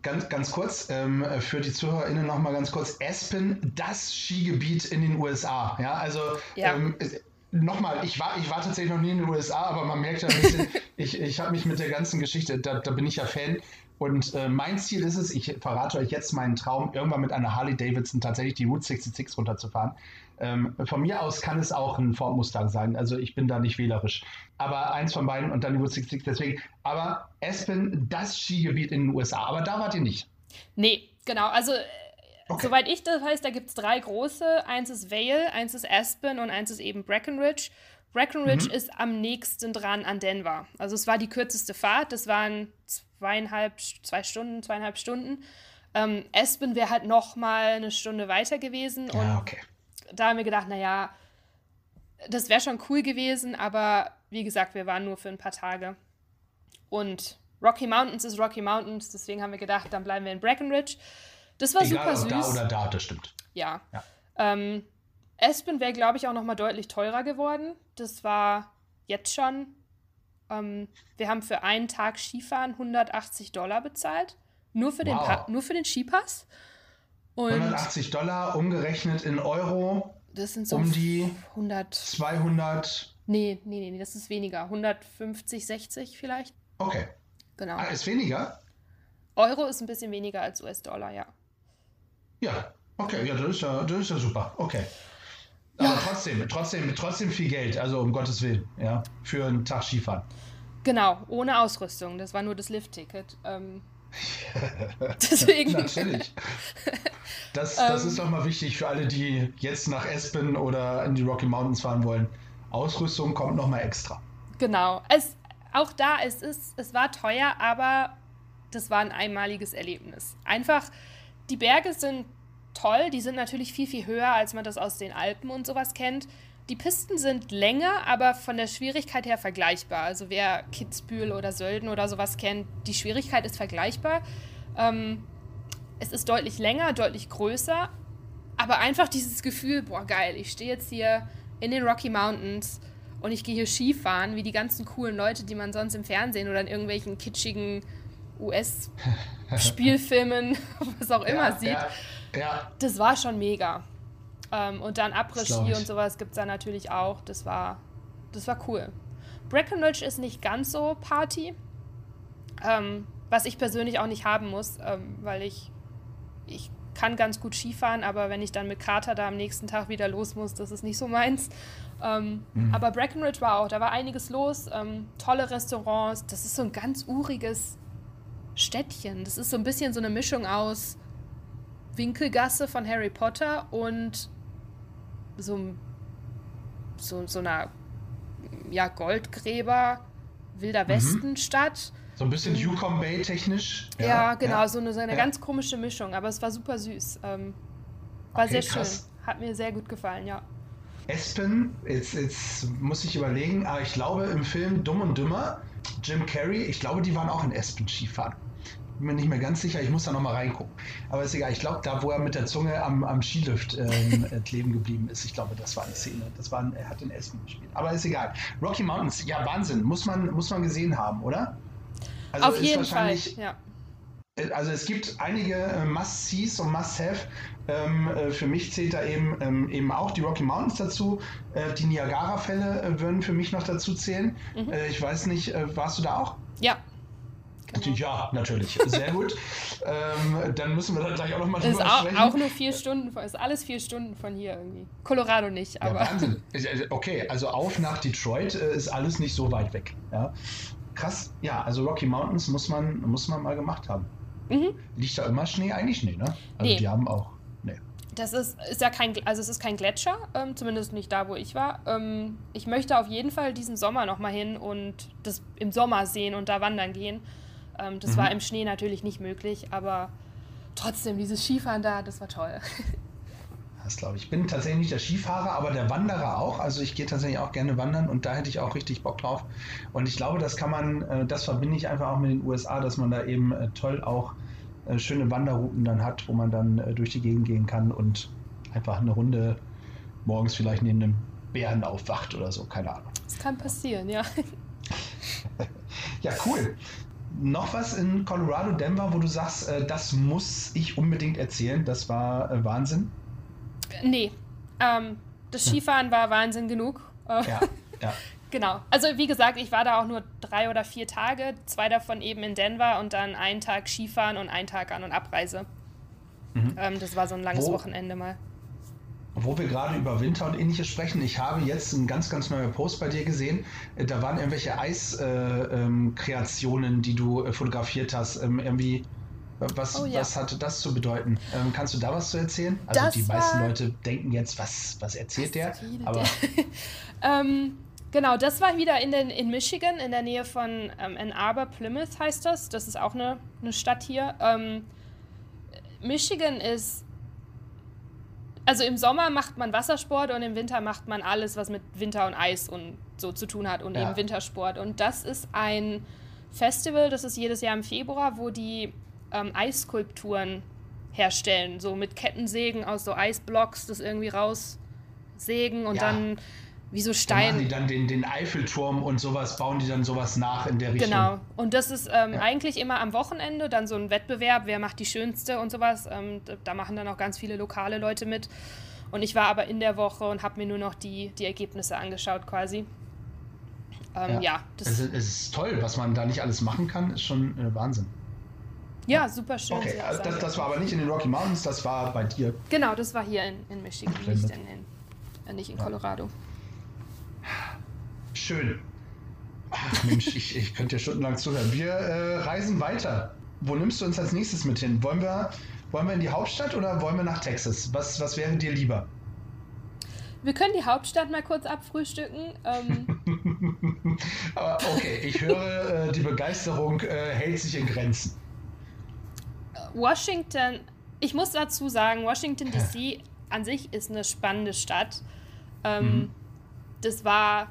Ganz, ganz kurz, ähm, für die ZuhörerInnen noch mal ganz kurz. Aspen, das Skigebiet in den USA. Ja, also ja. Ähm, Nochmal, ich war, ich war tatsächlich noch nie in den USA, aber man merkt ja ein bisschen, ich, ich habe mich mit der ganzen Geschichte, da, da bin ich ja Fan. Und äh, mein Ziel ist es, ich verrate euch jetzt meinen Traum, irgendwann mit einer Harley Davidson tatsächlich die Route 66 runterzufahren. Ähm, von mir aus kann es auch ein Ford Mustang sein, also ich bin da nicht wählerisch. Aber eins von beiden und dann die Route 66 deswegen. Aber Aspen, das Skigebiet in den USA, aber da wart ihr nicht. Nee, genau. Also Okay. Soweit ich das weiß, da gibt es drei große. Eins ist Vale, eins ist Aspen und eins ist eben Breckenridge. Breckenridge mhm. ist am nächsten dran an Denver. Also es war die kürzeste Fahrt, das waren zweieinhalb, zwei Stunden, zweieinhalb Stunden. Ähm, Aspen wäre halt noch mal eine Stunde weiter gewesen. Und ja, okay. Da haben wir gedacht, naja, das wäre schon cool gewesen, aber wie gesagt, wir waren nur für ein paar Tage. Und Rocky Mountains ist Rocky Mountains, deswegen haben wir gedacht, dann bleiben wir in Breckenridge. Das war Egal, super süß. Da oder da, das stimmt. Ja. ja. Ähm, Aspen wäre, glaube ich, auch noch mal deutlich teurer geworden. Das war jetzt schon. Ähm, wir haben für einen Tag Skifahren 180 Dollar bezahlt. Nur für, wow. den, nur für den Skipass. Und 180 Dollar umgerechnet in Euro. Das sind so um die 100. 200. Nee, nee, nee, das ist weniger. 150, 60 vielleicht. Okay. Genau. Ah, ist weniger? Euro ist ein bisschen weniger als US-Dollar, ja. Ja, okay, ja, das ist ja, das ist ja super. Okay. Aber ja. trotzdem, trotzdem, trotzdem viel Geld, also um Gottes Willen, ja, für einen Tag Skifahren. Genau, ohne Ausrüstung. Das war nur das Lift-Ticket. Ähm, deswegen. Natürlich. Das, das ähm, ist doch mal wichtig für alle, die jetzt nach Aspen oder in die Rocky Mountains fahren wollen. Ausrüstung kommt noch mal extra. Genau. Es, auch da, es, ist, es war teuer, aber das war ein einmaliges Erlebnis. Einfach, die Berge sind toll, die sind natürlich viel, viel höher, als man das aus den Alpen und sowas kennt. Die Pisten sind länger, aber von der Schwierigkeit her vergleichbar. Also wer Kitzbühel oder Sölden oder sowas kennt, die Schwierigkeit ist vergleichbar. Ähm, es ist deutlich länger, deutlich größer, aber einfach dieses Gefühl, boah geil, ich stehe jetzt hier in den Rocky Mountains und ich gehe hier Skifahren, wie die ganzen coolen Leute, die man sonst im Fernsehen oder in irgendwelchen kitschigen US-Spielfilmen, was auch immer ja, sieht. Ja, ja. Das war schon mega. Ähm, und dann Après-Ski und sowas gibt es da natürlich auch. Das war, das war cool. Breckenridge ist nicht ganz so Party, ähm, was ich persönlich auch nicht haben muss, ähm, weil ich, ich kann ganz gut Skifahren, aber wenn ich dann mit Kater da am nächsten Tag wieder los muss, das ist nicht so meins. Ähm, mhm. Aber Breckenridge war auch, da war einiges los, ähm, tolle Restaurants, das ist so ein ganz uriges Städtchen. Das ist so ein bisschen so eine Mischung aus Winkelgasse von Harry Potter und so, so, so einer ja, Goldgräber, Wilder mhm. Westen-Stadt. So ein bisschen Yukon Bay technisch. Ja, ja genau, ja. so eine, so eine ja. ganz komische Mischung, aber es war super süß. Ähm, war okay, sehr krass. schön. Hat mir sehr gut gefallen, ja. Espen, jetzt, jetzt muss ich überlegen, aber ich glaube im Film Dumm und Dümmer, Jim Carrey, ich glaube, die waren auch in Espen Skifahren. Bin mir nicht mehr ganz sicher, ich muss da nochmal reingucken. Aber ist egal, ich glaube, da, wo er mit der Zunge am, am Skilift ähm, äh, kleben geblieben ist, ich glaube, das war eine Szene. Das war, er hat in Espen gespielt. Aber ist egal. Rocky Mountains, ja, Wahnsinn, muss man, muss man gesehen haben, oder? Also Auf jeden Fall, ja. Äh, also es gibt einige äh, Must-Sees und Must-Have. Ähm, äh, für mich zählt da eben, ähm, eben auch die Rocky Mountains dazu. Äh, die Niagara-Fälle äh, würden für mich noch dazu zählen. Mhm. Ich weiß nicht, warst du da auch? Ja. Ja, natürlich. Sehr gut. ähm, dann müssen wir da gleich auch nochmal drüber ist auch, sprechen. Auch nur vier Stunden, ist alles vier Stunden von hier irgendwie. Colorado nicht, aber. Ja, Wahnsinn. Okay, also auf nach Detroit ist alles nicht so weit weg. Ja. Krass. Ja, also Rocky Mountains muss man, muss man mal gemacht haben. Mhm. Liegt da immer Schnee? Eigentlich nee, ne? Also nee. die haben auch. Nee. Das ist, ist ja kein, also es ist kein Gletscher, ähm, zumindest nicht da, wo ich war. Ähm, ich möchte auf jeden Fall diesen Sommer nochmal hin und das im Sommer sehen und da wandern gehen. Ähm, das mhm. war im Schnee natürlich nicht möglich, aber trotzdem, dieses Skifahren da, das war toll. Das glaube ich. Ich bin tatsächlich nicht der Skifahrer, aber der Wanderer auch. Also ich gehe tatsächlich auch gerne wandern und da hätte ich auch richtig Bock drauf. Und ich glaube, das kann man, äh, das verbinde ich einfach auch mit den USA, dass man da eben äh, toll auch äh, schöne Wanderrouten dann hat, wo man dann durch die Gegend gehen kann und einfach eine Runde morgens vielleicht neben einem Bären aufwacht oder so, keine Ahnung. Das kann passieren, ja. ja, cool. Noch was in Colorado, Denver, wo du sagst, das muss ich unbedingt erzählen, das war Wahnsinn? Nee. Ähm, das Skifahren war Wahnsinn genug. Ja, ja. genau. Also wie gesagt, ich war da auch nur drei oder vier Tage, zwei davon eben in Denver und dann einen Tag Skifahren und einen Tag An- und Abreise. Mhm. Ähm, das war so ein langes Wo, Wochenende mal. Wo wir gerade über Winter und ähnliches sprechen, ich habe jetzt einen ganz, ganz neuen Post bei dir gesehen. Äh, da waren irgendwelche Eiskreationen, äh, ähm, die du äh, fotografiert hast. Ähm, irgendwie was, oh, ja. was hatte das zu bedeuten? Ähm, kannst du da was zu erzählen? Also das die meisten Leute denken jetzt, was, was erzählt was der? Aber ähm, Genau, das war wieder in, den, in Michigan, in der Nähe von ähm, Ann Arbor, Plymouth heißt das. Das ist auch eine, eine Stadt hier. Ähm, Michigan ist. Also im Sommer macht man Wassersport und im Winter macht man alles, was mit Winter und Eis und so zu tun hat und ja. eben Wintersport. Und das ist ein Festival, das ist jedes Jahr im Februar, wo die ähm, Eisskulpturen herstellen, so mit Kettensägen aus so Eisblocks, das irgendwie raussägen und ja. dann wie so Stein. Dann die dann den, den Eiffelturm und sowas, bauen die dann sowas nach in der Richtung. Genau. Und das ist ähm, ja. eigentlich immer am Wochenende dann so ein Wettbewerb, wer macht die schönste und sowas. Ähm, da machen dann auch ganz viele lokale Leute mit. Und ich war aber in der Woche und habe mir nur noch die, die Ergebnisse angeschaut quasi. Ähm, ja, ja das es ist, es, ist, toll, was man da nicht alles machen kann, ist schon äh, Wahnsinn. Ja, super schön. Okay, also das, das, war aber nicht in den Rocky Mountains, das war bei dir. Genau, das war hier in, in Michigan, nicht in, in, äh, nicht in Colorado. Schön. Ach Mensch, ich, ich könnte ja stundenlang zuhören. Wir äh, reisen weiter. Wo nimmst du uns als nächstes mit hin? Wollen wir, wollen wir in die Hauptstadt oder wollen wir nach Texas? Was, was wäre dir lieber? Wir können die Hauptstadt mal kurz abfrühstücken. Ähm. Aber okay, ich höre, äh, die Begeisterung äh, hält sich in Grenzen. Washington, ich muss dazu sagen, Washington DC an sich ist eine spannende Stadt. Ähm, mhm. Das war,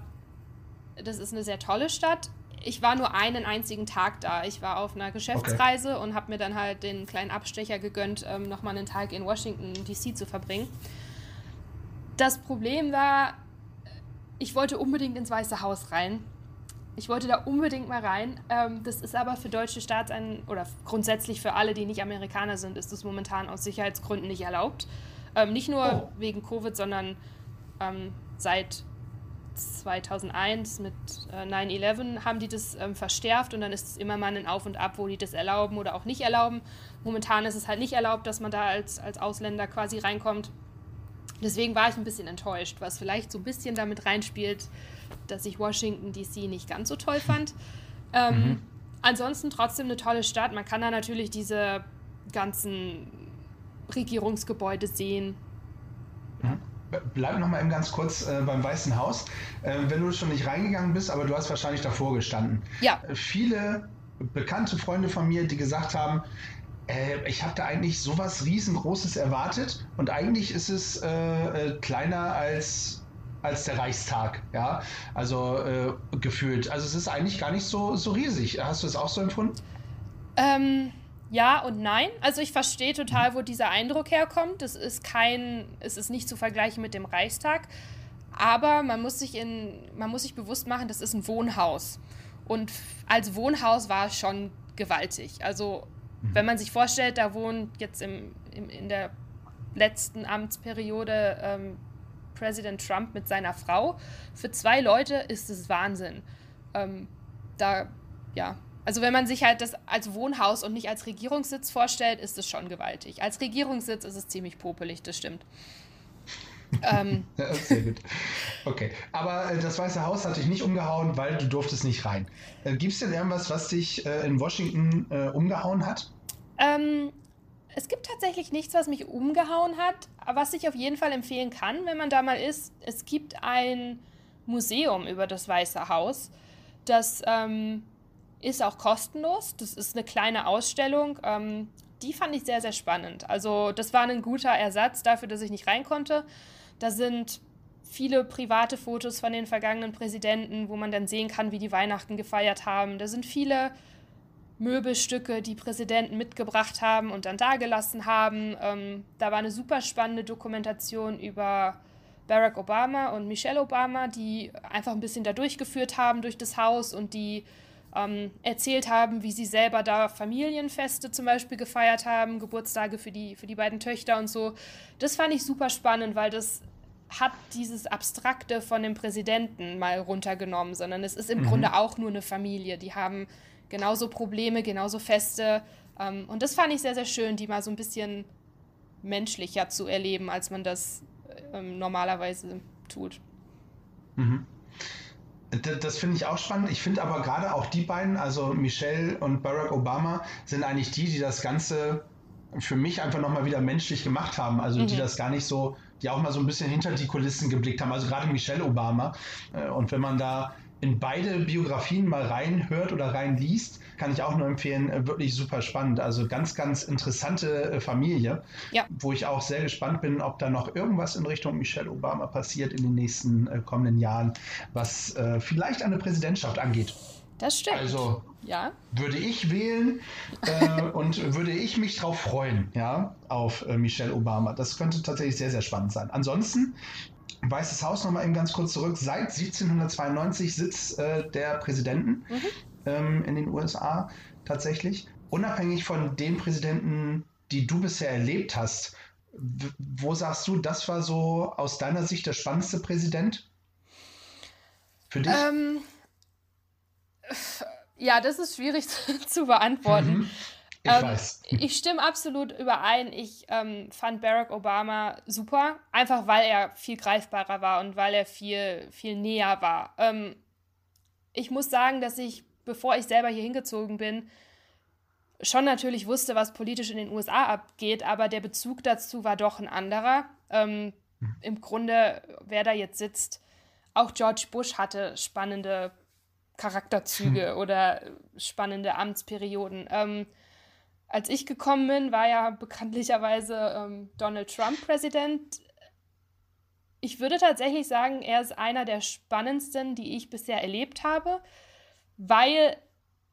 das ist eine sehr tolle Stadt. Ich war nur einen einzigen Tag da. Ich war auf einer Geschäftsreise okay. und habe mir dann halt den kleinen Abstecher gegönnt, ähm, nochmal einen Tag in Washington DC zu verbringen. Das Problem war, ich wollte unbedingt ins Weiße Haus rein. Ich wollte da unbedingt mal rein. Ähm, das ist aber für deutsche Staatsan oder grundsätzlich für alle, die nicht Amerikaner sind, ist das momentan aus Sicherheitsgründen nicht erlaubt. Ähm, nicht nur oh. wegen Covid, sondern ähm, seit 2001 mit äh, 9-11 haben die das ähm, verstärkt und dann ist es immer mal ein Auf und Ab, wo die das erlauben oder auch nicht erlauben. Momentan ist es halt nicht erlaubt, dass man da als, als Ausländer quasi reinkommt. Deswegen war ich ein bisschen enttäuscht, was vielleicht so ein bisschen damit reinspielt, dass ich Washington DC nicht ganz so toll fand. Ähm, mhm. Ansonsten trotzdem eine tolle Stadt. Man kann da natürlich diese ganzen Regierungsgebäude sehen. Mhm. Bleib noch mal eben ganz kurz äh, beim Weißen Haus. Äh, wenn du schon nicht reingegangen bist, aber du hast wahrscheinlich davor gestanden. Ja. Äh, viele bekannte Freunde von mir, die gesagt haben, äh, ich habe da eigentlich sowas riesengroßes erwartet und eigentlich ist es äh, äh, kleiner als als der Reichstag, ja, also gefühlt. Also es ist eigentlich gar nicht so, so riesig. Hast du es auch so empfunden? Ähm, ja und nein. Also ich verstehe total, wo dieser Eindruck herkommt. Es ist kein, es ist nicht zu vergleichen mit dem Reichstag. Aber man muss sich in, man muss sich bewusst machen, das ist ein Wohnhaus. Und als Wohnhaus war es schon gewaltig. Also Mhm. Wenn man sich vorstellt, da wohnt jetzt im, im in der letzten Amtsperiode ähm, Präsident Trump mit seiner Frau, für zwei Leute ist es Wahnsinn. Ähm, da, ja, also wenn man sich halt das als Wohnhaus und nicht als Regierungssitz vorstellt, ist es schon gewaltig. Als Regierungssitz ist es ziemlich popelig, das stimmt. ähm. sehr gut. Okay, aber äh, das Weiße Haus hat dich nicht umgehauen, weil du durftest nicht rein. Äh, Gibt es denn irgendwas, was dich äh, in Washington äh, umgehauen hat? Ähm, es gibt tatsächlich nichts, was mich umgehauen hat, was ich auf jeden Fall empfehlen kann, wenn man da mal ist. Es gibt ein Museum über das Weiße Haus. Das ähm, ist auch kostenlos. Das ist eine kleine Ausstellung. Ähm, die fand ich sehr, sehr spannend. Also das war ein guter Ersatz dafür, dass ich nicht rein konnte. Da sind viele private Fotos von den vergangenen Präsidenten, wo man dann sehen kann, wie die Weihnachten gefeiert haben. Da sind viele Möbelstücke, die Präsidenten mitgebracht haben und dann dagelassen haben. Ähm, da war eine super spannende Dokumentation über Barack Obama und Michelle Obama, die einfach ein bisschen da durchgeführt haben durch das Haus und die ähm, erzählt haben, wie sie selber da Familienfeste zum Beispiel gefeiert haben, Geburtstage für die, für die beiden Töchter und so. Das fand ich super spannend, weil das hat dieses Abstrakte von dem Präsidenten mal runtergenommen, sondern es ist im mhm. Grunde auch nur eine Familie. Die haben genauso Probleme, genauso Feste. Ähm, und das fand ich sehr, sehr schön, die mal so ein bisschen menschlicher zu erleben, als man das ähm, normalerweise tut. Mhm. Das finde ich auch spannend. Ich finde aber gerade auch die beiden, also Michelle und Barack Obama, sind eigentlich die, die das Ganze für mich einfach nochmal wieder menschlich gemacht haben. Also mhm. die das gar nicht so, die auch mal so ein bisschen hinter die Kulissen geblickt haben. Also gerade Michelle Obama. Äh, und wenn man da in beide Biografien mal reinhört oder reinliest, kann ich auch nur empfehlen, äh, wirklich super spannend. Also ganz, ganz interessante äh, Familie, ja. wo ich auch sehr gespannt bin, ob da noch irgendwas in Richtung Michelle Obama passiert in den nächsten äh, kommenden Jahren, was äh, vielleicht eine Präsidentschaft angeht. Das stimmt. Also ja. würde ich wählen äh, und würde ich mich darauf freuen, ja, auf äh, Michelle Obama. Das könnte tatsächlich sehr, sehr spannend sein. Ansonsten Weißes Haus nochmal eben ganz kurz zurück. Seit 1792 sitzt äh, der Präsidenten mhm. ähm, in den USA tatsächlich. Unabhängig von den Präsidenten, die du bisher erlebt hast, wo sagst du, das war so aus deiner Sicht der spannendste Präsident für dich? Ähm, ja, das ist schwierig zu beantworten. Mhm. Ich ähm, weiß. Ich stimme absolut überein. Ich ähm, fand Barack Obama super, einfach weil er viel greifbarer war und weil er viel, viel näher war. Ähm, ich muss sagen, dass ich, bevor ich selber hier hingezogen bin, schon natürlich wusste, was politisch in den USA abgeht, aber der Bezug dazu war doch ein anderer. Ähm, hm. Im Grunde, wer da jetzt sitzt, auch George Bush hatte spannende Charakterzüge hm. oder spannende Amtsperioden. Ähm, als ich gekommen bin, war ja bekanntlicherweise ähm, Donald Trump Präsident. Ich würde tatsächlich sagen, er ist einer der spannendsten, die ich bisher erlebt habe, weil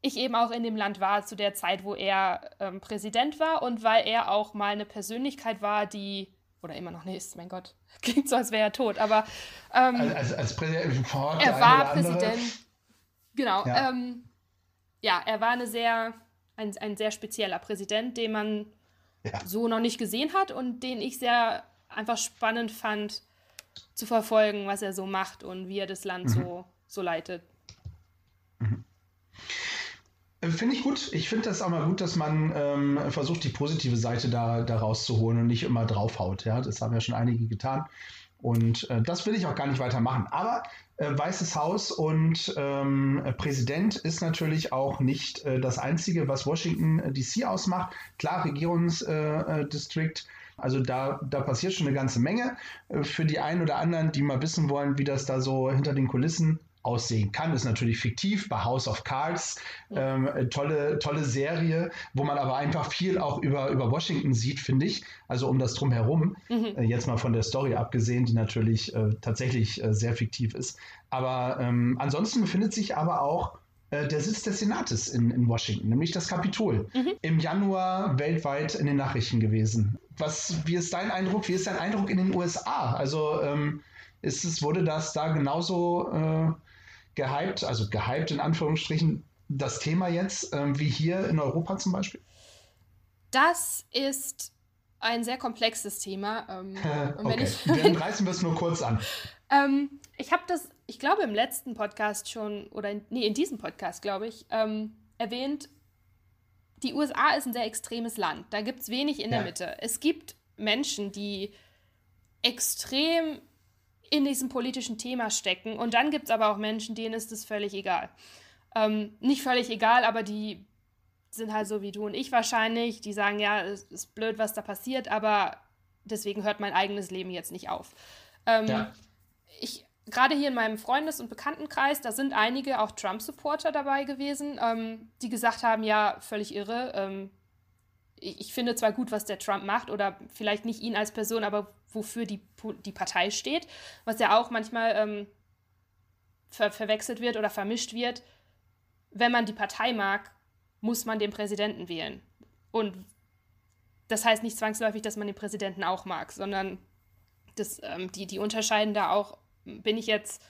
ich eben auch in dem Land war zu der Zeit, wo er ähm, Präsident war und weil er auch mal eine Persönlichkeit war, die oder immer noch nicht ist, mein Gott, klingt so, als wäre er tot, aber ähm, als, als, Präsident er war Präsident, genau, ja. Ähm, ja, er war eine sehr ein, ein sehr spezieller Präsident, den man ja. so noch nicht gesehen hat und den ich sehr einfach spannend fand zu verfolgen, was er so macht und wie er das Land mhm. so, so leitet. Mhm. Finde ich gut. Ich finde das auch mal gut, dass man ähm, versucht, die positive Seite da, da rauszuholen und nicht immer draufhaut. Ja? Das haben ja schon einige getan. Und äh, das will ich auch gar nicht weitermachen. Aber äh, Weißes Haus und ähm, Präsident ist natürlich auch nicht äh, das Einzige, was Washington äh, DC ausmacht. Klar, Regierungsdistrikt. Äh, also da, da passiert schon eine ganze Menge. Für die einen oder anderen, die mal wissen wollen, wie das da so hinter den Kulissen aussehen kann. Ist natürlich fiktiv bei House of Cards. Ähm, tolle, tolle Serie, wo man aber einfach viel auch über, über Washington sieht, finde ich. Also um das drumherum. Mhm. Äh, jetzt mal von der Story abgesehen, die natürlich äh, tatsächlich äh, sehr fiktiv ist. Aber ähm, ansonsten befindet sich aber auch äh, der Sitz des Senates in, in Washington, nämlich das Kapitol. Mhm. Im Januar weltweit in den Nachrichten gewesen. Was, wie ist dein Eindruck? Wie ist dein Eindruck in den USA? Also ähm, ist es, wurde das da genauso äh, gehypt, also gehypt in Anführungsstrichen, das Thema jetzt, ähm, wie hier in Europa zum Beispiel? Das ist ein sehr komplexes Thema. Ähm, okay, ich, dann reißen wir es nur kurz an. ähm, ich habe das, ich glaube, im letzten Podcast schon, oder in, nee, in diesem Podcast, glaube ich, ähm, erwähnt, die USA ist ein sehr extremes Land. Da gibt es wenig in ja. der Mitte. Es gibt Menschen, die extrem in diesem politischen Thema stecken. Und dann gibt es aber auch Menschen, denen ist es völlig egal. Ähm, nicht völlig egal, aber die sind halt so wie du und ich wahrscheinlich. Die sagen, ja, es ist blöd, was da passiert, aber deswegen hört mein eigenes Leben jetzt nicht auf. Ähm, ja. Ich, gerade hier in meinem Freundes- und Bekanntenkreis, da sind einige auch Trump-Supporter dabei gewesen, ähm, die gesagt haben, ja, völlig irre. Ähm, ich, finde zwar gut, was der Trump macht, oder vielleicht nicht ihn als Person, aber wofür die, die Partei steht, was ja auch manchmal ähm, ver verwechselt wird oder vermischt wird. Wenn man die Partei mag, muss man den Präsidenten wählen. Und das heißt nicht zwangsläufig, dass man den Präsidenten auch mag, sondern das, ähm, die, die unterscheiden da auch, bin ich jetzt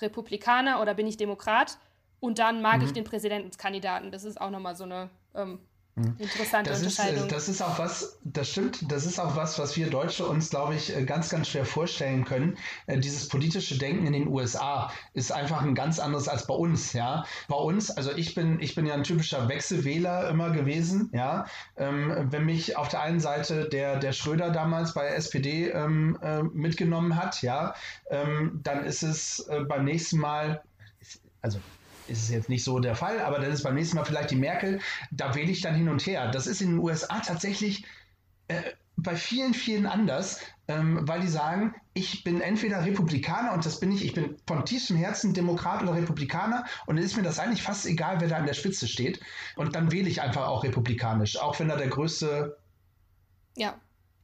Republikaner oder bin ich Demokrat? Und dann mag mhm. ich den Präsidentenskandidaten. Das ist auch nochmal so eine ähm, hm. Interessante das Unterscheidung. Ist, das ist auch was, das stimmt, das ist auch was, was wir Deutsche uns, glaube ich, äh, ganz, ganz schwer vorstellen können. Äh, dieses politische Denken in den USA ist einfach ein ganz anderes als bei uns, ja. Bei uns, also ich bin, ich bin ja ein typischer Wechselwähler immer gewesen, ja. Ähm, wenn mich auf der einen Seite der, der Schröder damals bei der SPD ähm, äh, mitgenommen hat, ja, ähm, dann ist es äh, beim nächsten Mal, also ist es jetzt nicht so der Fall, aber dann ist beim nächsten Mal vielleicht die Merkel, da wähle ich dann hin und her. Das ist in den USA tatsächlich äh, bei vielen, vielen anders, ähm, weil die sagen, ich bin entweder Republikaner und das bin ich, ich bin von tiefstem Herzen Demokrat oder Republikaner und dann ist mir das eigentlich fast egal, wer da an der Spitze steht. Und dann wähle ich einfach auch republikanisch, auch wenn da der größte ja.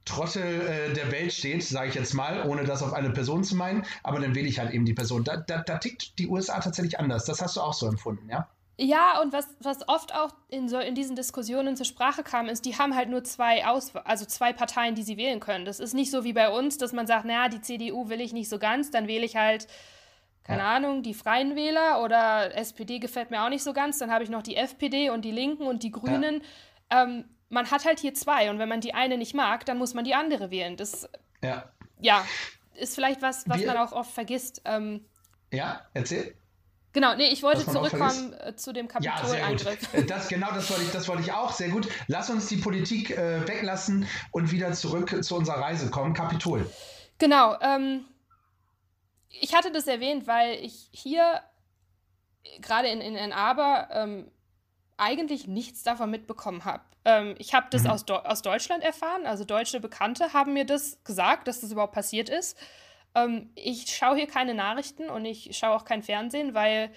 Trottel äh, der Welt steht, sage ich jetzt mal, ohne das auf eine Person zu meinen, aber dann wähle ich halt eben die Person. Da, da, da tickt die USA tatsächlich anders. Das hast du auch so empfunden, ja? Ja, und was, was oft auch in, so, in diesen Diskussionen zur Sprache kam, ist, die haben halt nur zwei Aus also zwei Parteien, die sie wählen können. Das ist nicht so wie bei uns, dass man sagt, naja, die CDU will ich nicht so ganz, dann wähle ich halt, keine ja. Ahnung, die Freien Wähler oder SPD gefällt mir auch nicht so ganz, dann habe ich noch die FPD und die Linken und die Grünen. Ja. Ähm, man hat halt hier zwei und wenn man die eine nicht mag, dann muss man die andere wählen. Das ja, ja ist vielleicht was, was Wir, man auch oft vergisst. Ähm, ja, erzähl. Genau, nee, ich wollte zurückkommen äh, zu dem Kapitolangriff. Ja, äh, das, genau, das wollte, ich, das wollte ich auch. Sehr gut. Lass uns die Politik äh, weglassen und wieder zurück zu unserer Reise kommen. Kapitol. Genau. Ähm, ich hatte das erwähnt, weil ich hier gerade in, in Ann Arbor ähm, eigentlich nichts davon mitbekommen habe. Ähm, ich habe das mhm. aus, aus Deutschland erfahren, also deutsche Bekannte haben mir das gesagt, dass das überhaupt passiert ist. Ähm, ich schaue hier keine Nachrichten und ich schaue auch kein Fernsehen, weil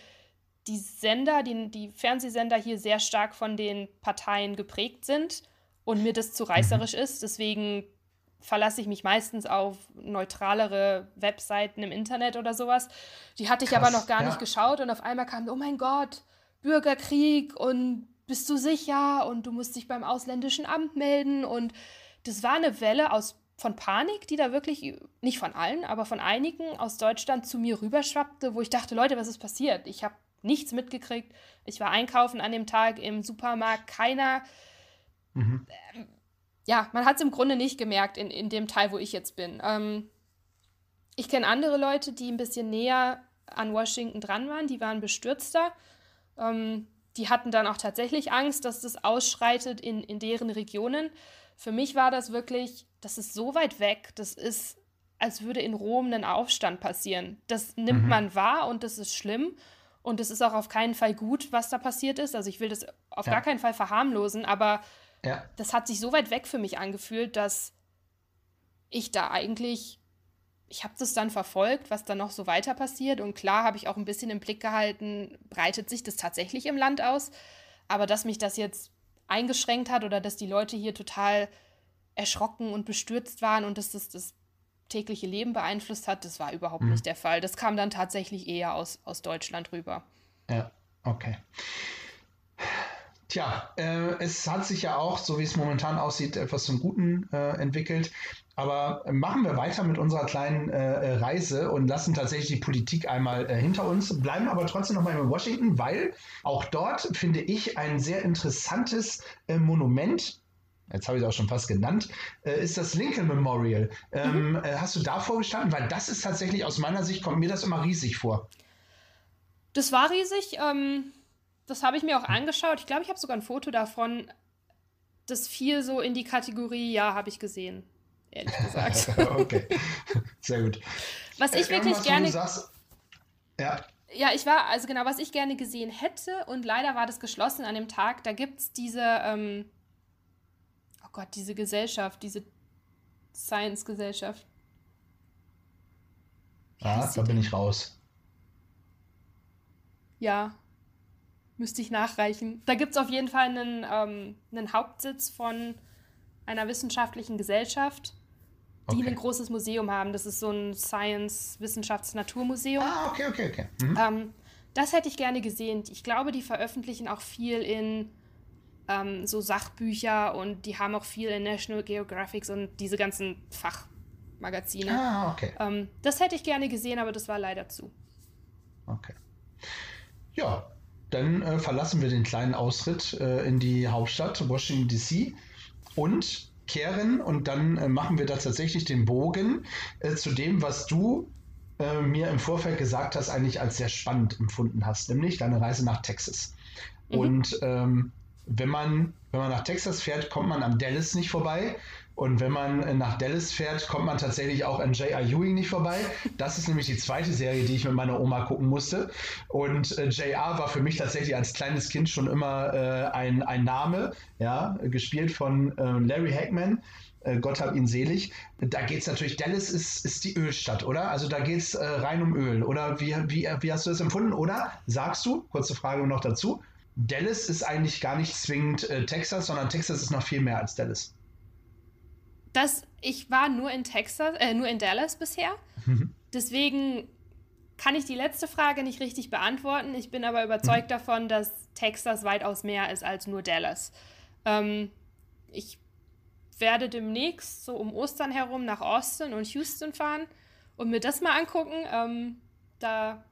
die Sender, die, die Fernsehsender hier sehr stark von den Parteien geprägt sind und mir das zu reißerisch ist. Deswegen verlasse ich mich meistens auf neutralere Webseiten im Internet oder sowas. Die hatte ich Krass, aber noch gar ja. nicht geschaut und auf einmal kam, oh mein Gott, Bürgerkrieg und bist du sicher und du musst dich beim ausländischen Amt melden und das war eine Welle aus von Panik, die da wirklich, nicht von allen, aber von einigen aus Deutschland zu mir rüberschwappte, wo ich dachte, Leute, was ist passiert? Ich habe nichts mitgekriegt. Ich war einkaufen an dem Tag im Supermarkt, keiner. Mhm. Ähm, ja, man hat es im Grunde nicht gemerkt in, in dem Teil, wo ich jetzt bin. Ähm, ich kenne andere Leute, die ein bisschen näher an Washington dran waren, die waren bestürzter. Ähm, die hatten dann auch tatsächlich Angst, dass das ausschreitet in, in deren Regionen. Für mich war das wirklich, das ist so weit weg, das ist, als würde in Rom ein Aufstand passieren. Das nimmt mhm. man wahr und das ist schlimm. Und es ist auch auf keinen Fall gut, was da passiert ist. Also ich will das auf ja. gar keinen Fall verharmlosen, aber ja. das hat sich so weit weg für mich angefühlt, dass ich da eigentlich, ich habe das dann verfolgt, was da noch so weiter passiert. Und klar habe ich auch ein bisschen im Blick gehalten, breitet sich das tatsächlich im Land aus. Aber dass mich das jetzt eingeschränkt hat oder dass die Leute hier total erschrocken und bestürzt waren und dass das das tägliche Leben beeinflusst hat, das war überhaupt mhm. nicht der Fall. Das kam dann tatsächlich eher aus, aus Deutschland rüber. Ja, okay. Tja, äh, es hat sich ja auch, so wie es momentan aussieht, etwas zum Guten äh, entwickelt. Aber machen wir weiter mit unserer kleinen äh, Reise und lassen tatsächlich die Politik einmal äh, hinter uns, bleiben aber trotzdem nochmal in Washington, weil auch dort finde ich ein sehr interessantes äh, Monument. Jetzt habe ich es auch schon fast genannt, äh, ist das Lincoln Memorial. Ähm, mhm. hast du da vorgestanden? Weil das ist tatsächlich aus meiner Sicht, kommt mir das immer riesig vor. Das war riesig. Ähm das habe ich mir auch angeschaut. Ich glaube, ich habe sogar ein Foto davon. Das fiel so in die Kategorie, ja, habe ich gesehen. Ehrlich gesagt. okay. Sehr gut. Was ich äh, wirklich gerne. Sagst, ja. Ja, ich war, also genau, was ich gerne gesehen hätte, und leider war das geschlossen an dem Tag, da gibt es diese, ähm, oh Gott, diese Gesellschaft, diese Science-Gesellschaft. Ah, da bin ich raus. Ja, Müsste ich nachreichen. Da gibt es auf jeden Fall einen, ähm, einen Hauptsitz von einer wissenschaftlichen Gesellschaft, die okay. ein großes Museum haben. Das ist so ein Science-Wissenschafts-Naturmuseum. Ah, okay, okay, okay. Mhm. Ähm, das hätte ich gerne gesehen. Ich glaube, die veröffentlichen auch viel in ähm, so Sachbücher und die haben auch viel in National Geographic und diese ganzen Fachmagazine. Ah, okay. Ähm, das hätte ich gerne gesehen, aber das war leider zu. Okay. Ja, dann äh, verlassen wir den kleinen Ausritt äh, in die Hauptstadt Washington DC und kehren und dann äh, machen wir da tatsächlich den Bogen äh, zu dem, was du äh, mir im Vorfeld gesagt hast, eigentlich als sehr spannend empfunden hast, nämlich deine Reise nach Texas. Mhm. Und ähm, wenn man, wenn man nach Texas fährt, kommt man am Dallas nicht vorbei. Und wenn man äh, nach Dallas fährt, kommt man tatsächlich auch an J.R. Ewing nicht vorbei. Das ist nämlich die zweite Serie, die ich mit meiner Oma gucken musste. Und äh, J.R. war für mich tatsächlich als kleines Kind schon immer äh, ein, ein Name, ja, gespielt von äh, Larry Hackman. Äh, Gott hab ihn selig. Da geht es natürlich, Dallas ist, ist die Ölstadt, oder? Also da geht es äh, rein um Öl. Oder wie, wie, wie hast du das empfunden? Oder sagst du, kurze Frage noch dazu, Dallas ist eigentlich gar nicht zwingend äh, Texas, sondern Texas ist noch viel mehr als Dallas. Das, ich war nur in Texas, äh, nur in Dallas bisher. Mhm. Deswegen kann ich die letzte Frage nicht richtig beantworten. Ich bin aber überzeugt mhm. davon, dass Texas weitaus mehr ist als nur Dallas. Ähm, ich werde demnächst so um Ostern herum nach Austin und Houston fahren und mir das mal angucken. Ähm, da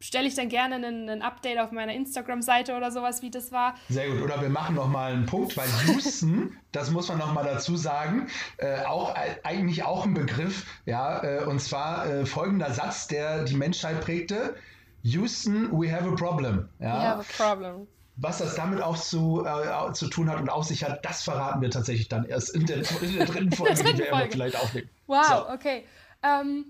stelle ich dann gerne ein Update auf meiner Instagram-Seite oder sowas, wie das war. Sehr gut. Oder wir machen noch mal einen Punkt, weil Houston, das muss man noch mal dazu sagen, äh, auch äh, eigentlich auch ein Begriff, ja, äh, und zwar äh, folgender Satz, der die Menschheit prägte: Houston, we have a problem. Ja? We have a problem. Was das damit auch zu, äh, zu tun hat und auf sich hat, das verraten wir tatsächlich dann erst in der, in der dritten Folge, der dritten die wir Folge. vielleicht aufnehmen. Wow, so. okay. Ähm,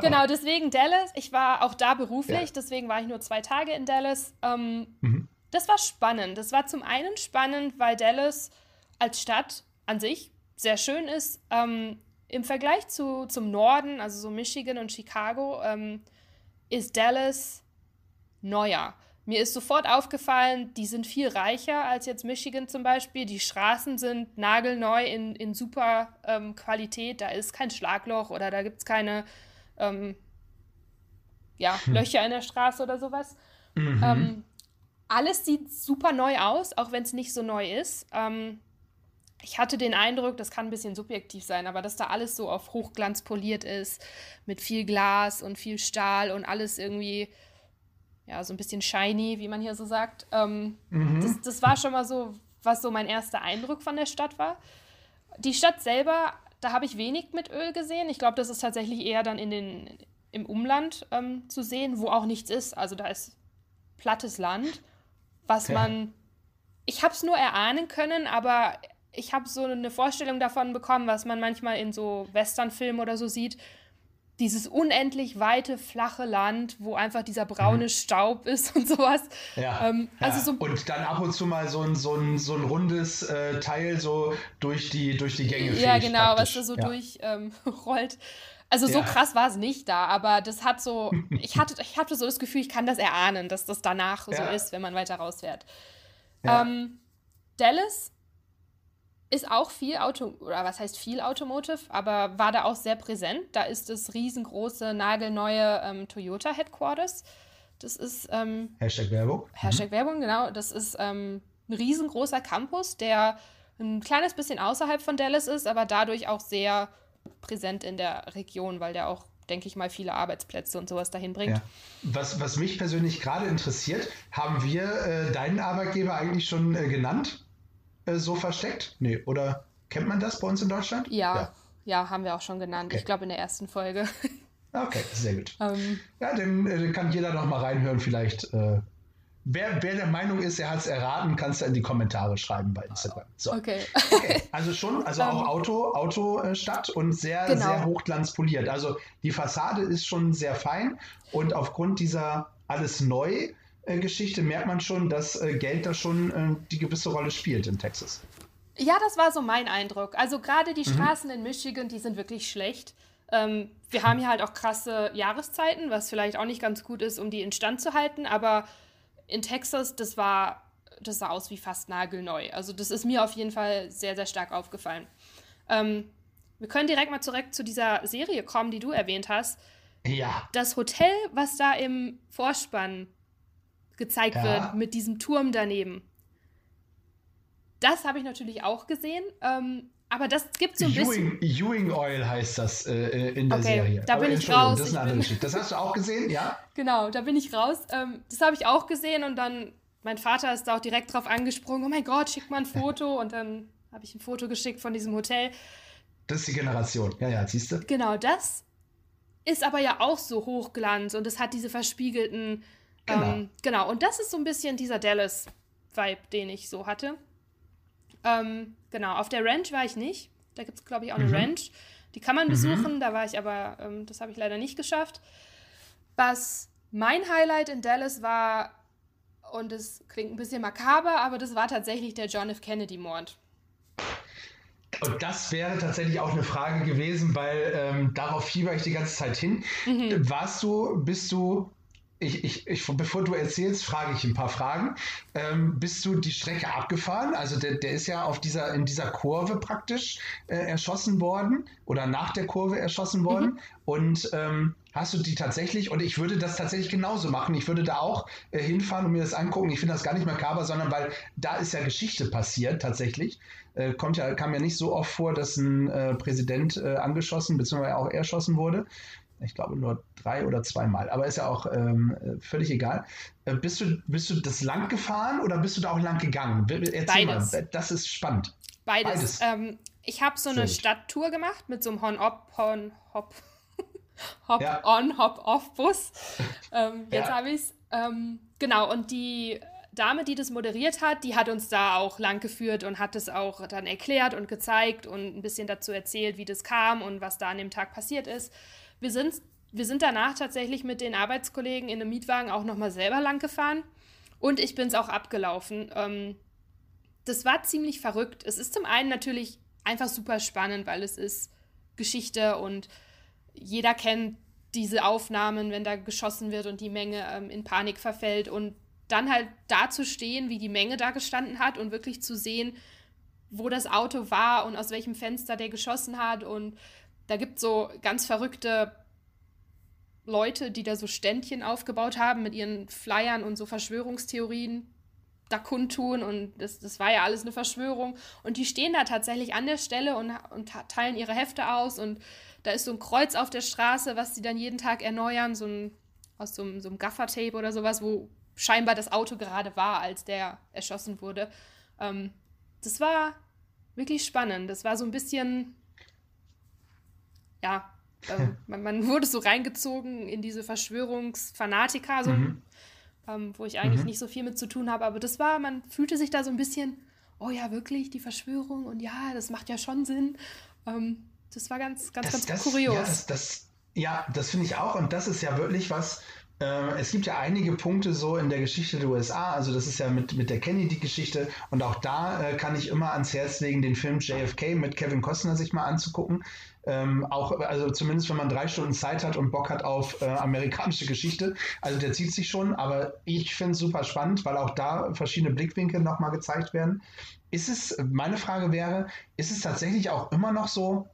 genau, deswegen Dallas. Ich war auch da beruflich, ja. deswegen war ich nur zwei Tage in Dallas. Ähm, mhm. Das war spannend. Das war zum einen spannend, weil Dallas als Stadt an sich sehr schön ist. Ähm, Im Vergleich zu, zum Norden, also so Michigan und Chicago, ähm, ist Dallas neuer. Mir ist sofort aufgefallen, die sind viel reicher als jetzt Michigan zum Beispiel. Die Straßen sind nagelneu in, in super ähm, Qualität. Da ist kein Schlagloch oder da gibt es keine ähm, ja, hm. Löcher in der Straße oder sowas. Mhm. Ähm, alles sieht super neu aus, auch wenn es nicht so neu ist. Ähm, ich hatte den Eindruck, das kann ein bisschen subjektiv sein, aber dass da alles so auf Hochglanz poliert ist, mit viel Glas und viel Stahl und alles irgendwie ja, so ein bisschen shiny, wie man hier so sagt. Ähm, mhm. das, das war schon mal so, was so mein erster Eindruck von der Stadt war. Die Stadt selber, da habe ich wenig mit Öl gesehen. Ich glaube, das ist tatsächlich eher dann in den, im Umland ähm, zu sehen, wo auch nichts ist. Also da ist plattes Land, was ja. man. Ich habe es nur erahnen können, aber ich habe so eine Vorstellung davon bekommen, was man manchmal in so Westernfilmen oder so sieht, dieses unendlich weite, flache Land, wo einfach dieser braune mhm. Staub ist und sowas. Ja, ähm, also ja. So und dann ab und zu mal so ein, so ein, so ein rundes äh, Teil so durch die, durch die Gänge Ja, genau, praktisch. was da so ja. durchrollt. Ähm, also so ja. krass war es nicht da, aber das hat so, ich hatte, ich hatte so das Gefühl, ich kann das erahnen, dass das danach so ist, wenn man weiter rausfährt. Ähm, Dallas ist auch viel Auto, oder was heißt viel Automotive, aber war da auch sehr präsent. Da ist das riesengroße, nagelneue ähm, Toyota Headquarters. Das ist. Ähm, Hashtag Werbung. Hashtag mhm. Werbung, genau. Das ist ähm, ein riesengroßer Campus, der ein kleines bisschen außerhalb von Dallas ist, aber dadurch auch sehr präsent in der Region, weil der auch, denke ich mal, viele Arbeitsplätze und sowas dahin bringt. Ja. Was, was mich persönlich gerade interessiert, haben wir äh, deinen Arbeitgeber eigentlich schon äh, genannt? Äh, so versteckt? Nee, oder kennt man das bei uns in Deutschland? Ja, ja, ja haben wir auch schon genannt. Okay. Ich glaube in der ersten Folge. Okay, sehr gut. Ähm. ja, dann äh, kann jeder noch mal reinhören, vielleicht. Äh, wer, wer der Meinung ist, er hat es erraten, kannst du in die Kommentare schreiben bei Instagram. So. Okay. okay. Also schon, also auch Auto, Autostadt und sehr, genau. sehr hochglanzpoliert. Also die Fassade ist schon sehr fein und aufgrund dieser alles neu äh, Geschichte merkt man schon, dass äh, Geld da schon äh, die gewisse Rolle spielt in Texas. Ja, das war so mein Eindruck. Also gerade die mhm. Straßen in Michigan, die sind wirklich schlecht. Ähm, wir haben hier halt auch krasse Jahreszeiten, was vielleicht auch nicht ganz gut ist, um die instand zu halten. Aber in Texas, das war, das sah aus wie fast nagelneu. Also das ist mir auf jeden Fall sehr, sehr stark aufgefallen. Ähm, wir können direkt mal zurück zu dieser Serie kommen, die du erwähnt hast. Ja. Das Hotel, was da im Vorspann gezeigt ja. wird mit diesem Turm daneben. Das habe ich natürlich auch gesehen. Ähm, aber das gibt so ein Ewing, bisschen. Ewing Oil heißt das äh, äh in der okay, Serie. Da bin ich raus. Das ist eine andere. Das hast du auch gesehen, ja? Genau, da bin ich raus. Ähm, das habe ich auch gesehen und dann, mein Vater ist da auch direkt drauf angesprungen. Oh mein Gott, schick mal ein Foto. Und dann habe ich ein Foto geschickt von diesem Hotel. Das ist die Generation. Ja, ja, siehst du? Genau, das ist aber ja auch so Hochglanz und es hat diese verspiegelten Genau. Ähm, genau, und das ist so ein bisschen dieser Dallas-Vibe, den ich so hatte. Ähm, genau, auf der Ranch war ich nicht. Da gibt es, glaube ich, auch eine mhm. Ranch. Die kann man mhm. besuchen, da war ich aber, ähm, das habe ich leider nicht geschafft. Was mein Highlight in Dallas war, und es klingt ein bisschen makaber, aber das war tatsächlich der John F. Kennedy-Mord. Und das wäre tatsächlich auch eine Frage gewesen, weil ähm, darauf fieber ich die ganze Zeit hin. Mhm. Warst du, bist du ich, ich, ich, bevor du erzählst, frage ich ein paar Fragen. Ähm, bist du die Strecke abgefahren? Also der, der ist ja auf dieser, in dieser Kurve praktisch äh, erschossen worden oder nach der Kurve erschossen worden. Mhm. Und ähm, hast du die tatsächlich, und ich würde das tatsächlich genauso machen. Ich würde da auch äh, hinfahren und mir das angucken. Ich finde das gar nicht makaber, sondern weil da ist ja Geschichte passiert tatsächlich. Äh, kommt ja, kam ja nicht so oft vor, dass ein äh, Präsident äh, angeschossen bzw. auch erschossen wurde. Ich glaube nur drei oder zweimal, aber ist ja auch ähm, völlig egal. Äh, bist, du, bist du das lang gefahren oder bist du da auch lang gegangen? Erzähl Beides. mal, das ist spannend. Beides. Beides. Ähm, ich habe so eine Stadttour gemacht mit so einem Hon-Op, Hon-Hop, Hop-on, Hop-off-Bus. Ähm, jetzt ja. habe ich es. Ähm, genau, und die Dame, die das moderiert hat, die hat uns da auch lang geführt und hat es auch dann erklärt und gezeigt und ein bisschen dazu erzählt, wie das kam und was da an dem Tag passiert ist. Wir sind, wir sind danach tatsächlich mit den Arbeitskollegen in einem Mietwagen auch nochmal selber lang gefahren. Und ich bin es auch abgelaufen. Ähm, das war ziemlich verrückt. Es ist zum einen natürlich einfach super spannend, weil es ist Geschichte und jeder kennt diese Aufnahmen, wenn da geschossen wird und die Menge ähm, in Panik verfällt. Und dann halt da zu stehen, wie die Menge da gestanden hat und wirklich zu sehen, wo das Auto war und aus welchem Fenster der geschossen hat und da gibt es so ganz verrückte Leute, die da so Ständchen aufgebaut haben mit ihren Flyern und so Verschwörungstheorien da kundtun und das, das war ja alles eine Verschwörung. Und die stehen da tatsächlich an der Stelle und, und teilen ihre Hefte aus und da ist so ein Kreuz auf der Straße, was sie dann jeden Tag erneuern, so ein, aus so einem, so einem Gaffertape oder sowas, wo scheinbar das Auto gerade war, als der erschossen wurde. Ähm, das war wirklich spannend. Das war so ein bisschen ja, ähm, man, man, wurde so reingezogen in diese Verschwörungsfanatiker, so, mhm. ähm, wo ich eigentlich mhm. nicht so viel mit zu tun habe. Aber das war, man fühlte sich da so ein bisschen, oh ja, wirklich, die Verschwörung und ja, das macht ja schon Sinn. Ähm, das war ganz, ganz, das, ganz das, kurios. Ja, das, das, ja, das finde ich auch. Und das ist ja wirklich was, es gibt ja einige Punkte so in der Geschichte der USA, also das ist ja mit, mit der Kennedy-Geschichte und auch da äh, kann ich immer ans Herz legen, den Film JFK mit Kevin Costner sich mal anzugucken. Ähm, auch, also zumindest wenn man drei Stunden Zeit hat und Bock hat auf äh, amerikanische Geschichte. Also der zieht sich schon, aber ich finde es super spannend, weil auch da verschiedene Blickwinkel nochmal gezeigt werden. Ist es, meine Frage wäre, ist es tatsächlich auch immer noch so,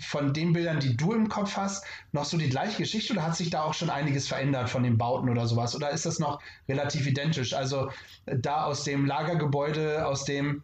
von den Bildern, die du im Kopf hast, noch so die gleiche Geschichte oder hat sich da auch schon einiges verändert von den Bauten oder sowas? Oder ist das noch relativ identisch? Also da aus dem Lagergebäude, aus dem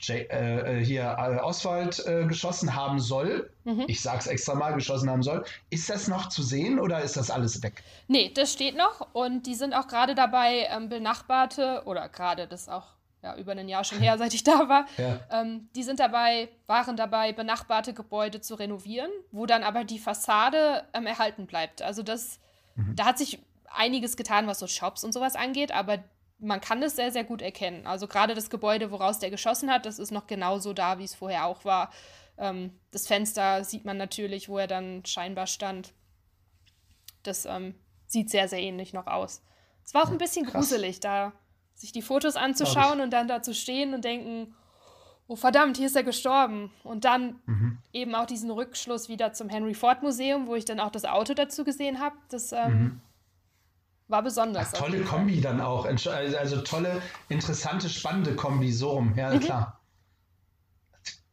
J äh, äh, hier äh, Oswald äh, geschossen haben soll, mhm. ich sag's extra mal, geschossen haben soll, ist das noch zu sehen oder ist das alles weg? Nee, das steht noch und die sind auch gerade dabei, ähm, benachbarte, oder gerade, das auch ja, über ein Jahr schon her, seit ich da war, ja. ähm, die sind dabei, waren dabei, benachbarte Gebäude zu renovieren, wo dann aber die Fassade ähm, erhalten bleibt. Also das, mhm. da hat sich einiges getan, was so Shops und sowas angeht, aber man kann das sehr, sehr gut erkennen. Also gerade das Gebäude, woraus der geschossen hat, das ist noch genauso da, wie es vorher auch war. Ähm, das Fenster sieht man natürlich, wo er dann scheinbar stand. Das ähm, sieht sehr, sehr ähnlich noch aus. Es war auch ein bisschen Krass. gruselig, da sich die Fotos anzuschauen und dann da zu stehen und denken, oh verdammt, hier ist er gestorben. Und dann mhm. eben auch diesen Rückschluss wieder zum Henry Ford Museum, wo ich dann auch das Auto dazu gesehen habe. Das ähm, mhm. War besonders. Ach, tolle Kombi dann auch. Also, also tolle, interessante, spannende Kombi, so rum. Ja, mhm. klar.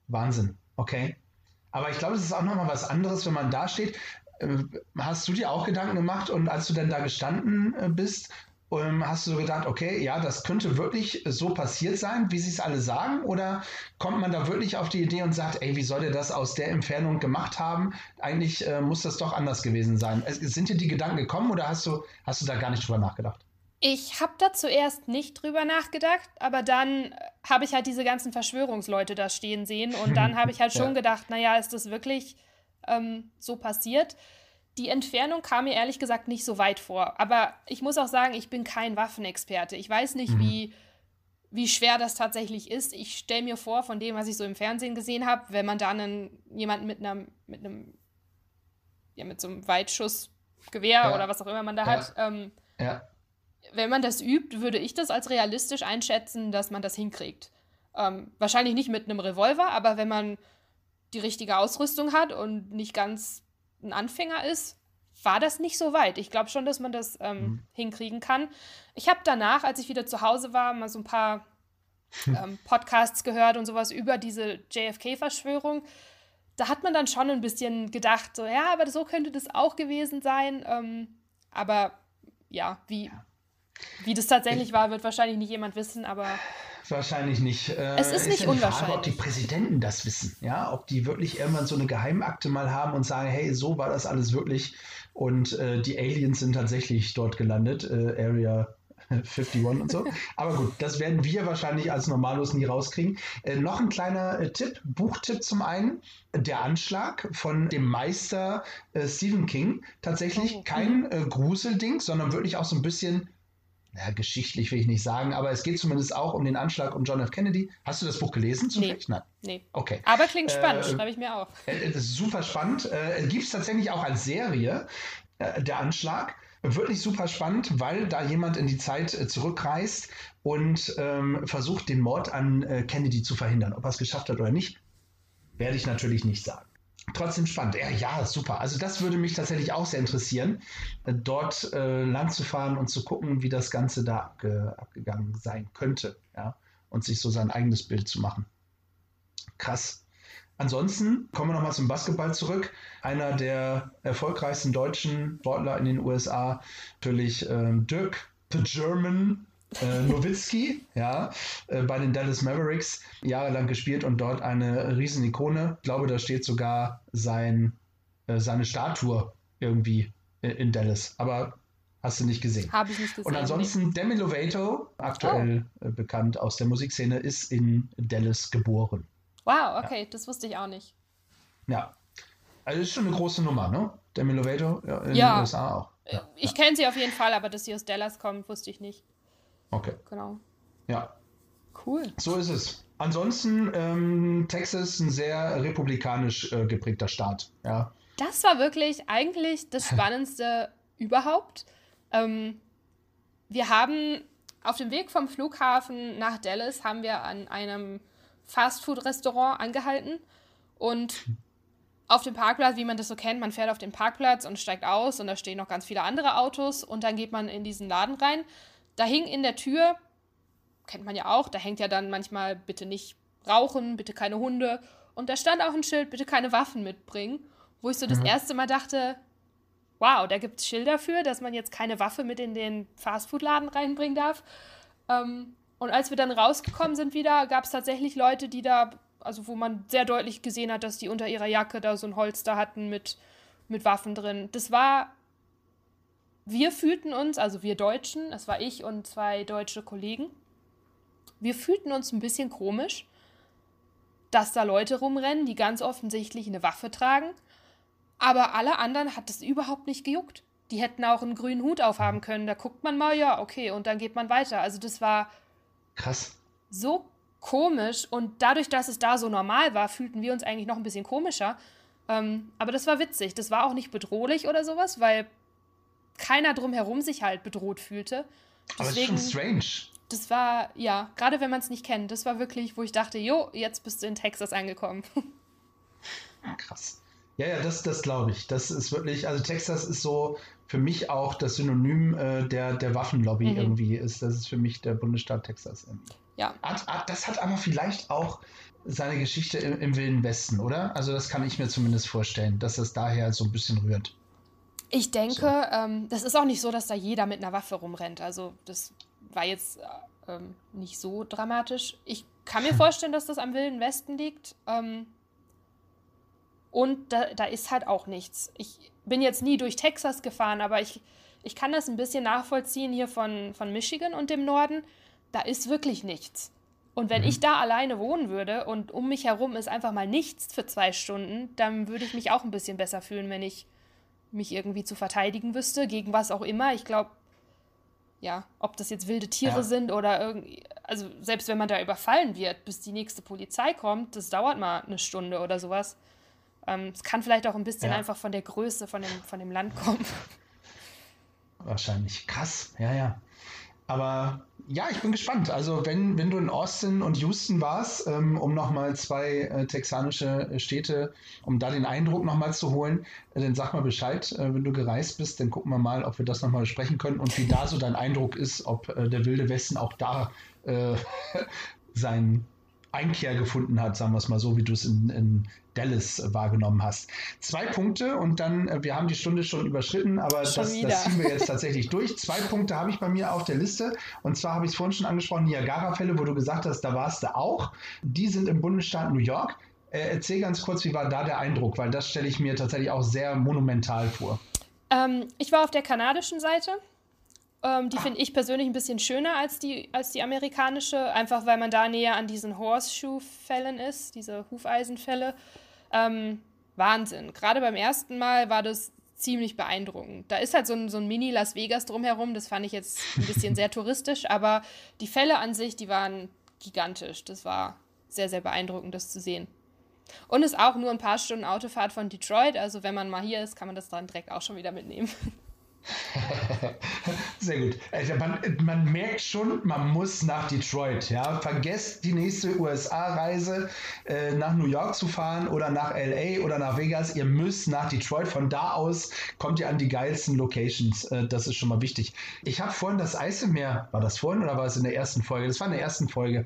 Wahnsinn. Okay. Aber ich glaube, es ist auch nochmal was anderes, wenn man da steht. Äh, hast du dir auch Gedanken gemacht und als du dann da gestanden äh, bist, ähm, hast du so gedacht, okay, ja, das könnte wirklich so passiert sein, wie sie es alle sagen? Oder kommt man da wirklich auf die Idee und sagt, ey, wie soll der das aus der Entfernung gemacht haben? Eigentlich äh, muss das doch anders gewesen sein. Es, sind dir die Gedanken gekommen oder hast du, hast du da gar nicht drüber nachgedacht? Ich habe da zuerst nicht drüber nachgedacht, aber dann habe ich halt diese ganzen Verschwörungsleute da stehen sehen und dann habe ich halt schon ja. gedacht, naja, ist das wirklich ähm, so passiert? Die Entfernung kam mir ehrlich gesagt nicht so weit vor. Aber ich muss auch sagen, ich bin kein Waffenexperte. Ich weiß nicht, mhm. wie, wie schwer das tatsächlich ist. Ich stelle mir vor, von dem, was ich so im Fernsehen gesehen habe, wenn man da einen, jemanden mit einem, mit einem, ja, mit so einem Weitschussgewehr ja. oder was auch immer man da ja. hat, ähm, ja. wenn man das übt, würde ich das als realistisch einschätzen, dass man das hinkriegt. Ähm, wahrscheinlich nicht mit einem Revolver, aber wenn man die richtige Ausrüstung hat und nicht ganz ein Anfänger ist, war das nicht so weit. Ich glaube schon, dass man das ähm, mhm. hinkriegen kann. Ich habe danach, als ich wieder zu Hause war, mal so ein paar ähm, Podcasts gehört und sowas über diese JFK-Verschwörung. Da hat man dann schon ein bisschen gedacht, so, ja, aber so könnte das auch gewesen sein. Ähm, aber ja, wie, wie das tatsächlich war, wird wahrscheinlich nicht jemand wissen, aber. Wahrscheinlich nicht. Äh, es ist nicht ja unwahrscheinlich. Frage, ob die Präsidenten das wissen, ja, ob die wirklich irgendwann so eine Geheimakte mal haben und sagen, hey, so war das alles wirklich und äh, die Aliens sind tatsächlich dort gelandet, äh, Area 51 und so. Aber gut, das werden wir wahrscheinlich als Normalos nie rauskriegen. Äh, noch ein kleiner äh, Tipp, Buchtipp zum einen, der Anschlag von dem Meister äh, Stephen King. Tatsächlich oh, kein äh, Gruselding, sondern wirklich auch so ein bisschen naja, geschichtlich will ich nicht sagen, aber es geht zumindest auch um den Anschlag um John F. Kennedy. Hast du das Buch gelesen? Zufällig? Nee. Nein. Nee. Okay. Aber klingt spannend, äh, schreibe ich mir auf. Äh, es ist super spannend. Äh, Gibt es tatsächlich auch als Serie, äh, der Anschlag. Wirklich super spannend, weil da jemand in die Zeit äh, zurückreist und ähm, versucht, den Mord an äh, Kennedy zu verhindern. Ob er es geschafft hat oder nicht, werde ich natürlich nicht sagen trotzdem spannend. Ja, ja, super. Also das würde mich tatsächlich auch sehr interessieren, äh, dort äh, lang zu fahren und zu gucken, wie das Ganze da abge abgegangen sein könnte. Ja, und sich so sein eigenes Bild zu machen. Krass. Ansonsten kommen wir nochmal zum Basketball zurück. Einer der erfolgreichsten deutschen Sportler in den USA, natürlich äh, Dirk, the German äh, Nowitzki, ja, äh, bei den Dallas Mavericks jahrelang gespielt und dort eine Riesenikone. Ich glaube, da steht sogar sein, äh, seine Statue irgendwie in Dallas. Aber hast du nicht gesehen. Habe ich nicht gesehen. Und ansonsten Demi Lovato, aktuell oh. bekannt aus der Musikszene, ist in Dallas geboren. Wow, okay, ja. das wusste ich auch nicht. Ja. Also ist schon eine große Nummer, ne? Demi Lovato ja, in ja. den USA auch. Ja. Ich kenne sie auf jeden Fall, aber dass sie aus Dallas kommt, wusste ich nicht. Okay. Genau. Ja. Cool. So ist es. Ansonsten ähm, Texas ein sehr republikanisch äh, geprägter Staat. Ja. Das war wirklich eigentlich das Spannendste überhaupt. Ähm, wir haben auf dem Weg vom Flughafen nach Dallas haben wir an einem Fastfood-Restaurant angehalten und auf dem Parkplatz, wie man das so kennt, man fährt auf den Parkplatz und steigt aus und da stehen noch ganz viele andere Autos und dann geht man in diesen Laden rein da hing in der Tür, kennt man ja auch, da hängt ja dann manchmal bitte nicht rauchen, bitte keine Hunde. Und da stand auch ein Schild, bitte keine Waffen mitbringen, wo ich so mhm. das erste Mal dachte, wow, da gibt es Schilder für, dass man jetzt keine Waffe mit in den Fastfood-Laden reinbringen darf. Ähm, und als wir dann rausgekommen sind wieder, gab es tatsächlich Leute, die da, also wo man sehr deutlich gesehen hat, dass die unter ihrer Jacke da so ein Holster hatten mit, mit Waffen drin. Das war wir fühlten uns, also wir Deutschen, das war ich und zwei deutsche Kollegen, wir fühlten uns ein bisschen komisch, dass da Leute rumrennen, die ganz offensichtlich eine Waffe tragen, aber alle anderen hat es überhaupt nicht gejuckt. Die hätten auch einen grünen Hut aufhaben können. Da guckt man mal, ja, okay, und dann geht man weiter. Also das war krass. So komisch und dadurch, dass es da so normal war, fühlten wir uns eigentlich noch ein bisschen komischer. Ähm, aber das war witzig. Das war auch nicht bedrohlich oder sowas, weil keiner drumherum sich halt bedroht fühlte. Deswegen, Aber es ist schon strange. Das war, ja, gerade wenn man es nicht kennt, das war wirklich, wo ich dachte, jo, jetzt bist du in Texas angekommen. Krass. Ja, ja, das, das glaube ich. Das ist wirklich, also Texas ist so für mich auch das Synonym äh, der, der Waffenlobby mhm. irgendwie. Ist, das ist für mich der Bundesstaat Texas. Irgendwie. Ja. Hat, hat, das hat aber vielleicht auch seine Geschichte im, im Wilden Westen, oder? Also das kann ich mir zumindest vorstellen, dass das daher so ein bisschen rührt. Ich denke, so. ähm, das ist auch nicht so, dass da jeder mit einer Waffe rumrennt. Also das war jetzt äh, ähm, nicht so dramatisch. Ich kann mir vorstellen, dass das am Wilden Westen liegt. Ähm, und da, da ist halt auch nichts. Ich bin jetzt nie durch Texas gefahren, aber ich, ich kann das ein bisschen nachvollziehen hier von, von Michigan und dem Norden. Da ist wirklich nichts. Und wenn mhm. ich da alleine wohnen würde und um mich herum ist einfach mal nichts für zwei Stunden, dann würde ich mich auch ein bisschen besser fühlen, wenn ich mich irgendwie zu verteidigen wüsste, gegen was auch immer. Ich glaube, ja, ob das jetzt wilde Tiere ja. sind oder irgendwie, also selbst wenn man da überfallen wird, bis die nächste Polizei kommt, das dauert mal eine Stunde oder sowas. Ähm, es kann vielleicht auch ein bisschen ja. einfach von der Größe von dem, von dem Land kommen. Wahrscheinlich. Krass, ja, ja. Aber ja, ich bin gespannt. Also wenn, wenn du in Austin und Houston warst, ähm, um nochmal zwei äh, texanische Städte, um da den Eindruck nochmal zu holen, äh, dann sag mal Bescheid, äh, wenn du gereist bist, dann gucken wir mal, ob wir das nochmal besprechen können und wie da so dein Eindruck ist, ob äh, der Wilde Westen auch da äh, sein Einkehr gefunden hat, sagen wir es mal so, wie du es in, in Dallas wahrgenommen hast. Zwei Punkte und dann, äh, wir haben die Stunde schon überschritten, aber das, das, ziehen wir jetzt tatsächlich durch. Zwei Punkte habe ich bei mir auf der Liste und zwar habe ich es vorhin schon angesprochen, Niagara-Fälle, wo du gesagt hast, da warst du auch. Die sind im Bundesstaat New York. Äh, erzähl ganz kurz, wie war da der Eindruck, weil das stelle ich mir tatsächlich auch sehr monumental vor. Ähm, ich war auf der kanadischen Seite ähm, die finde ich persönlich ein bisschen schöner als die, als die amerikanische, einfach weil man da näher an diesen Horseshoe-Fällen ist, diese Hufeisenfälle. Ähm, Wahnsinn. Gerade beim ersten Mal war das ziemlich beeindruckend. Da ist halt so ein, so ein Mini-Las Vegas drumherum, das fand ich jetzt ein bisschen sehr touristisch, aber die Fälle an sich, die waren gigantisch. Das war sehr, sehr beeindruckend, das zu sehen. Und ist auch nur ein paar Stunden Autofahrt von Detroit, also wenn man mal hier ist, kann man das dann direkt auch schon wieder mitnehmen. Sehr gut. Also man, man, merkt schon, man muss nach Detroit. Ja? Vergesst die nächste USA-Reise äh, nach New York zu fahren oder nach LA oder nach Vegas. Ihr müsst nach Detroit. Von da aus kommt ihr an die geilsten Locations. Äh, das ist schon mal wichtig. Ich habe vorhin das Eiselmeer, war das vorhin oder war es in der ersten Folge? Das war in der ersten Folge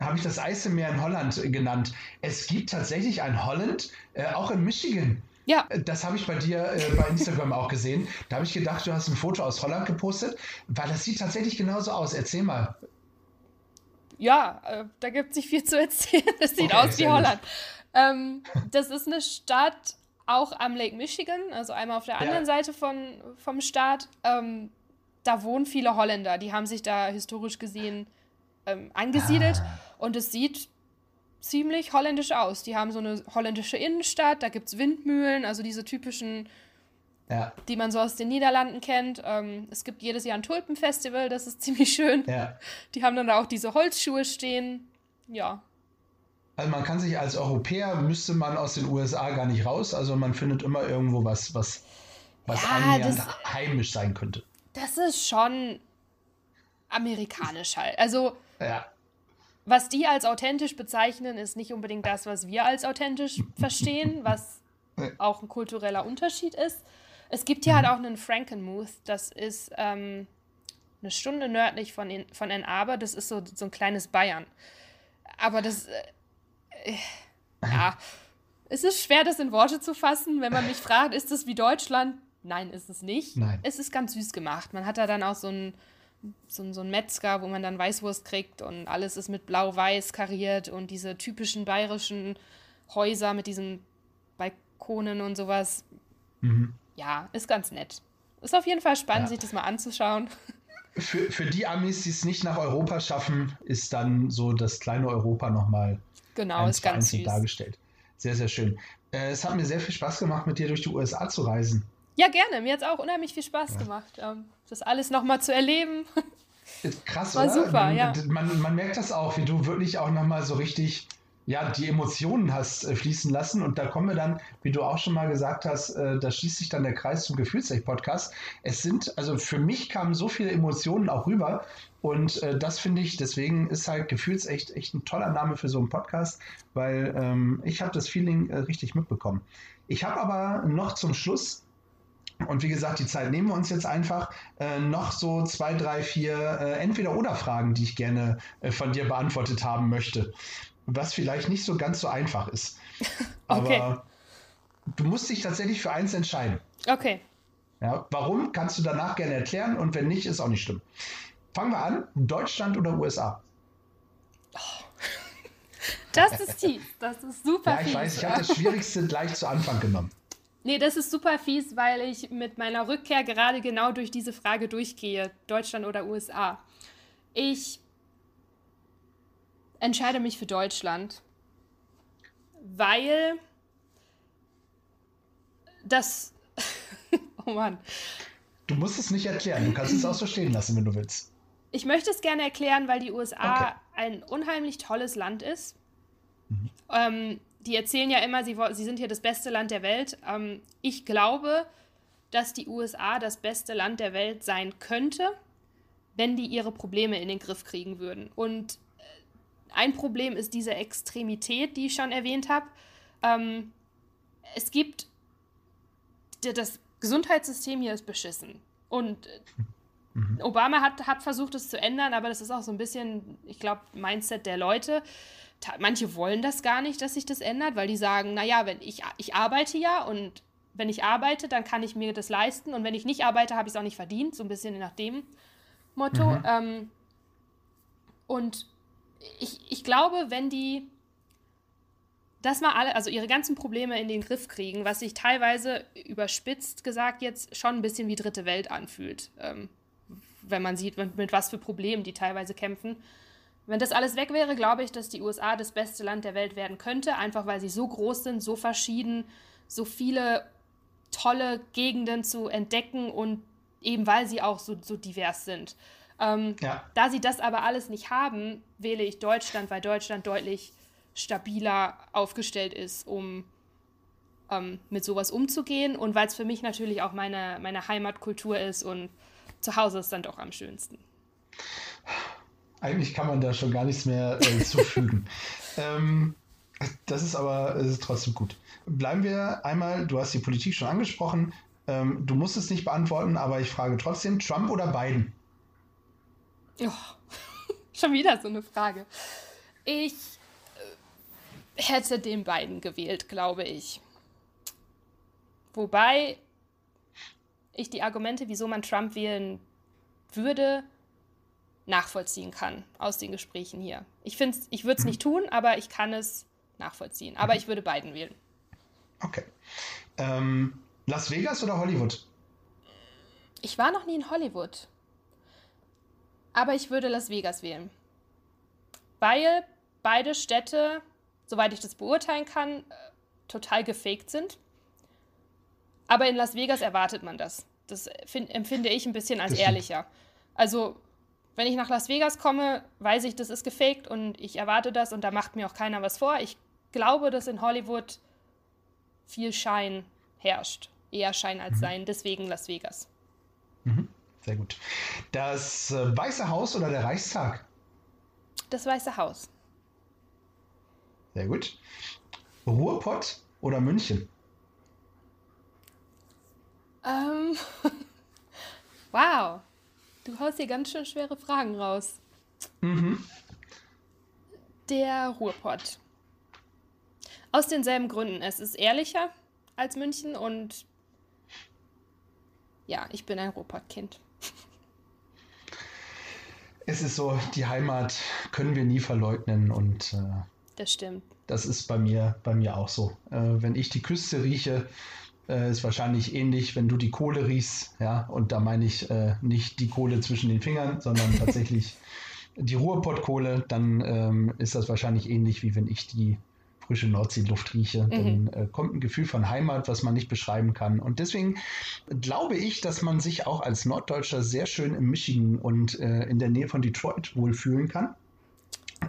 habe ich das Eiselmeer in Holland genannt. Es gibt tatsächlich ein Holland, äh, auch in Michigan. Ja. Das habe ich bei dir äh, bei Instagram auch gesehen. Da habe ich gedacht, du hast ein Foto aus Holland gepostet, weil das sieht tatsächlich genauso aus. Erzähl mal. Ja, äh, da gibt es nicht viel zu erzählen. Es sieht okay, aus wie Holland. Ähm, das ist eine Stadt auch am Lake Michigan, also einmal auf der anderen ja. Seite von, vom Staat. Ähm, da wohnen viele Holländer, die haben sich da historisch gesehen ähm, angesiedelt. Ah. Und es sieht ziemlich holländisch aus. Die haben so eine holländische Innenstadt, da gibt es Windmühlen, also diese typischen, ja. die man so aus den Niederlanden kennt. Ähm, es gibt jedes Jahr ein Tulpenfestival, das ist ziemlich schön. Ja. Die haben dann da auch diese Holzschuhe stehen. Ja. Also man kann sich als Europäer, müsste man aus den USA gar nicht raus. Also man findet immer irgendwo was, was, was ja, das, heimisch sein könnte. Das ist schon amerikanisch halt. Also ja was die als authentisch bezeichnen, ist nicht unbedingt das, was wir als authentisch verstehen, was auch ein kultureller Unterschied ist. Es gibt hier halt auch einen Frankenmuth, das ist ähm, eine Stunde nördlich von, in, von Ann Arbor, das ist so, so ein kleines Bayern. Aber das, äh, ja, es ist schwer, das in Worte zu fassen, wenn man mich fragt, ist das wie Deutschland? Nein, ist es nicht. Nein. Es ist ganz süß gemacht. Man hat da dann auch so ein so, so ein Metzger, wo man dann Weißwurst kriegt und alles ist mit blau-weiß kariert und diese typischen bayerischen Häuser mit diesen Balkonen und sowas. Mhm. Ja, ist ganz nett. Ist auf jeden Fall spannend, ja. sich das mal anzuschauen. Für, für die Amis, die es nicht nach Europa schaffen, ist dann so das kleine Europa nochmal genau, ist ganz süß. dargestellt. Sehr, sehr schön. Äh, es hat mir sehr viel Spaß gemacht, mit dir durch die USA zu reisen. Ja, gerne. Mir hat es auch unheimlich viel Spaß ja. gemacht, ähm, das alles nochmal zu erleben. Krass, War oder? super, man, ja. Man, man, merkt das auch, wie du wirklich auch nochmal so richtig ja, die Emotionen hast äh, fließen lassen. Und da kommen wir dann, wie du auch schon mal gesagt hast, äh, da schließt sich dann der Kreis zum Gefühlsrecht-Podcast. Es sind, also für mich kamen so viele Emotionen auch rüber. Und äh, das finde ich, deswegen ist halt Gefühlsecht echt ein toller Name für so einen Podcast, weil ähm, ich habe das Feeling äh, richtig mitbekommen. Ich habe aber noch zum Schluss und wie gesagt, die Zeit nehmen wir uns jetzt einfach. Äh, noch so zwei, drei, vier äh, Entweder-Oder-Fragen, die ich gerne äh, von dir beantwortet haben möchte. Was vielleicht nicht so ganz so einfach ist. okay. Aber du musst dich tatsächlich für eins entscheiden. Okay. Ja, warum kannst du danach gerne erklären und wenn nicht, ist auch nicht schlimm. Fangen wir an: Deutschland oder USA? Oh. Das ist tief. Das ist super. Ja, ich fies. weiß, ich habe das Schwierigste gleich zu Anfang genommen. Nee, das ist super fies, weil ich mit meiner Rückkehr gerade genau durch diese Frage durchgehe, Deutschland oder USA. Ich entscheide mich für Deutschland, weil das... oh Mann. Du musst es nicht erklären, du kannst es auch so stehen lassen, wenn du willst. Ich möchte es gerne erklären, weil die USA okay. ein unheimlich tolles Land ist. Mhm. Ähm, die erzählen ja immer, sie, sie sind hier das beste Land der Welt. Ähm, ich glaube, dass die USA das beste Land der Welt sein könnte, wenn die ihre Probleme in den Griff kriegen würden. Und äh, ein Problem ist diese Extremität, die ich schon erwähnt habe. Ähm, es gibt das Gesundheitssystem hier ist beschissen. Und äh, mhm. Obama hat, hat versucht, es zu ändern, aber das ist auch so ein bisschen, ich glaube, Mindset der Leute. Manche wollen das gar nicht, dass sich das ändert, weil die sagen, naja, wenn ich, ich arbeite ja und wenn ich arbeite, dann kann ich mir das leisten und wenn ich nicht arbeite, habe ich es auch nicht verdient, so ein bisschen nach dem Motto. Mhm. Ähm, und ich, ich glaube, wenn die das mal alle, also ihre ganzen Probleme in den Griff kriegen, was sich teilweise überspitzt gesagt jetzt schon ein bisschen wie dritte Welt anfühlt, ähm, wenn man sieht, mit, mit was für Problemen die teilweise kämpfen. Wenn das alles weg wäre, glaube ich, dass die USA das beste Land der Welt werden könnte, einfach weil sie so groß sind, so verschieden, so viele tolle Gegenden zu entdecken und eben weil sie auch so, so divers sind. Ähm, ja. Da sie das aber alles nicht haben, wähle ich Deutschland, weil Deutschland deutlich stabiler aufgestellt ist, um ähm, mit sowas umzugehen und weil es für mich natürlich auch meine, meine Heimatkultur ist und zu Hause ist dann doch am schönsten. Eigentlich kann man da schon gar nichts mehr äh, zufügen. ähm, das ist aber ist trotzdem gut. Bleiben wir einmal, du hast die Politik schon angesprochen. Ähm, du musst es nicht beantworten, aber ich frage trotzdem, Trump oder Biden? Oh, schon wieder so eine Frage. Ich hätte den beiden gewählt, glaube ich. Wobei ich die Argumente, wieso man Trump wählen würde, nachvollziehen kann aus den Gesprächen hier. Ich finde, ich würde es nicht tun, aber ich kann es nachvollziehen. Aber ich würde beiden wählen. Okay. Ähm, Las Vegas oder Hollywood? Ich war noch nie in Hollywood. Aber ich würde Las Vegas wählen. Weil beide Städte soweit ich das beurteilen kann, äh, total gefaked sind. Aber in Las Vegas erwartet man das. Das find, empfinde ich ein bisschen als ehrlicher. Also, wenn ich nach Las Vegas komme, weiß ich, das ist gefaked und ich erwarte das und da macht mir auch keiner was vor. Ich glaube, dass in Hollywood viel Schein herrscht. Eher Schein als mhm. Sein. Deswegen Las Vegas. Mhm. Sehr gut. Das äh, Weiße Haus oder der Reichstag? Das Weiße Haus. Sehr gut. Ruhrpott oder München? Ähm, wow. Du haust hier ganz schön schwere Fragen raus. Mhm. Der Ruhrpott. Aus denselben Gründen. Es ist ehrlicher als München und ja, ich bin ein Ruhrpottkind. Es ist so, die Heimat können wir nie verleugnen und äh, das stimmt. Das ist bei mir, bei mir auch so. Äh, wenn ich die Küste rieche, äh, ist wahrscheinlich ähnlich, wenn du die Kohle riechst, ja, und da meine ich äh, nicht die Kohle zwischen den Fingern, sondern tatsächlich die Ruhrpottkohle, dann ähm, ist das wahrscheinlich ähnlich, wie wenn ich die frische Nordseeluft rieche. Mhm. Dann äh, kommt ein Gefühl von Heimat, was man nicht beschreiben kann. Und deswegen glaube ich, dass man sich auch als Norddeutscher sehr schön im Michigan und äh, in der Nähe von Detroit wohlfühlen kann.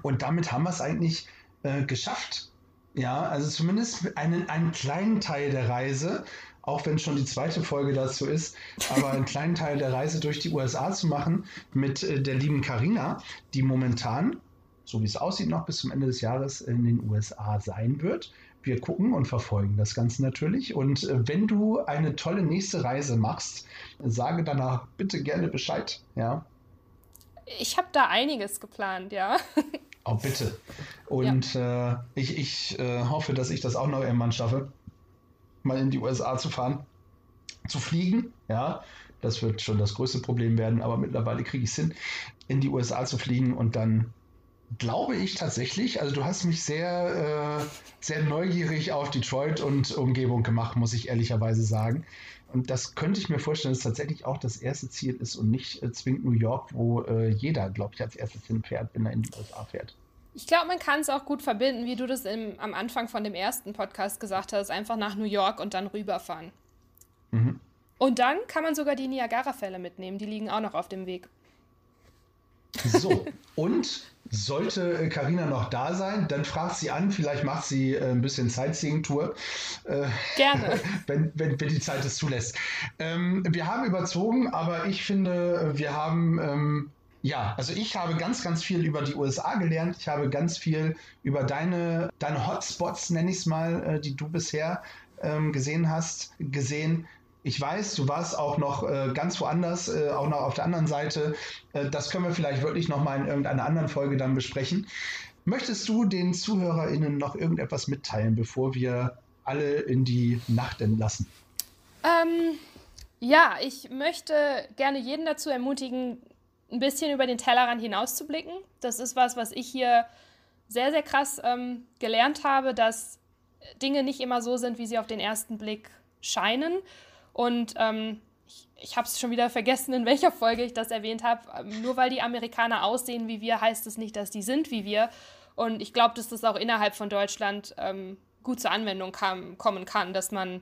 Und damit haben wir es eigentlich äh, geschafft. Ja, also zumindest einen, einen kleinen Teil der Reise, auch wenn schon die zweite Folge dazu ist, aber einen kleinen Teil der Reise durch die USA zu machen mit äh, der lieben Karina, die momentan, so wie es aussieht, noch bis zum Ende des Jahres in den USA sein wird. Wir gucken und verfolgen das Ganze natürlich. Und äh, wenn du eine tolle nächste Reise machst, sage danach bitte gerne Bescheid. Ja. Ich habe da einiges geplant, ja. Oh, bitte. Und ja. äh, ich, ich äh, hoffe, dass ich das auch noch irgendwann schaffe, mal in die USA zu fahren, zu fliegen. Ja, das wird schon das größte Problem werden, aber mittlerweile kriege ich es hin, in die USA zu fliegen und dann glaube ich tatsächlich, also du hast mich sehr, äh, sehr neugierig auf Detroit und Umgebung gemacht, muss ich ehrlicherweise sagen. Und das könnte ich mir vorstellen, dass tatsächlich auch das erste Ziel ist und nicht äh, zwingend New York, wo äh, jeder, glaube ich, als erstes hinfährt, wenn er in die USA fährt. Ich glaube, man kann es auch gut verbinden, wie du das im, am Anfang von dem ersten Podcast gesagt hast, einfach nach New York und dann rüberfahren. Mhm. Und dann kann man sogar die Niagara-Fälle mitnehmen, die liegen auch noch auf dem Weg. So, und sollte Karina noch da sein, dann fragt sie an, vielleicht macht sie äh, ein bisschen Sightseeing-Tour. Äh, Gerne. wenn, wenn, wenn, die Zeit es zulässt. Ähm, wir haben überzogen, aber ich finde, wir haben ähm, Ja, also ich habe ganz, ganz viel über die USA gelernt. Ich habe ganz viel über deine, deine Hotspots, nenne ich es mal, äh, die du bisher ähm, gesehen hast, gesehen. Ich weiß, du warst auch noch äh, ganz woanders, äh, auch noch auf der anderen Seite. Äh, das können wir vielleicht wirklich noch mal in irgendeiner anderen Folge dann besprechen. Möchtest du den ZuhörerInnen noch irgendetwas mitteilen, bevor wir alle in die Nacht entlassen? Ähm, ja, ich möchte gerne jeden dazu ermutigen, ein bisschen über den Tellerrand hinauszublicken. Das ist was, was ich hier sehr, sehr krass ähm, gelernt habe, dass Dinge nicht immer so sind, wie sie auf den ersten Blick scheinen. Und ähm, ich, ich habe es schon wieder vergessen, in welcher Folge ich das erwähnt habe. Ähm, nur weil die Amerikaner aussehen wie wir, heißt es nicht, dass die sind wie wir. Und ich glaube, dass das auch innerhalb von Deutschland ähm, gut zur Anwendung kam, kommen kann, dass man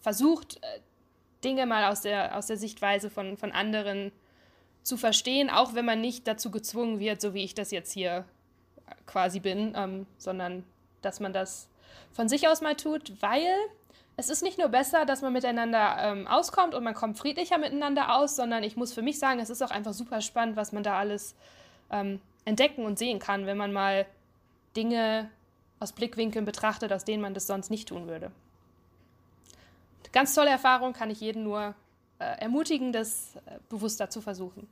versucht, äh, Dinge mal aus der, aus der Sichtweise von, von anderen zu verstehen, auch wenn man nicht dazu gezwungen wird, so wie ich das jetzt hier quasi bin, ähm, sondern dass man das von sich aus mal tut, weil es ist nicht nur besser, dass man miteinander ähm, auskommt und man kommt friedlicher miteinander aus, sondern ich muss für mich sagen, es ist auch einfach super spannend, was man da alles ähm, entdecken und sehen kann, wenn man mal Dinge aus Blickwinkeln betrachtet, aus denen man das sonst nicht tun würde. Ganz tolle Erfahrung, kann ich jeden nur äh, ermutigen, das äh, bewusster zu versuchen.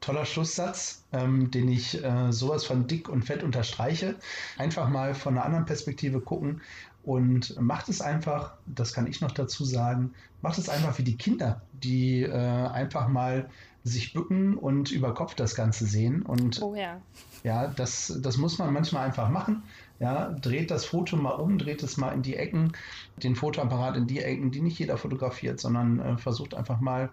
Toller Schlusssatz, ähm, den ich äh, sowas von dick und fett unterstreiche. Einfach mal von einer anderen Perspektive gucken und macht es einfach, das kann ich noch dazu sagen, macht es einfach wie die Kinder, die äh, einfach mal sich bücken und über Kopf das Ganze sehen. Und oh ja. Ja, das, das muss man manchmal einfach machen. Ja, dreht das Foto mal um, dreht es mal in die Ecken, den Fotoapparat in die Ecken, die nicht jeder fotografiert, sondern äh, versucht einfach mal,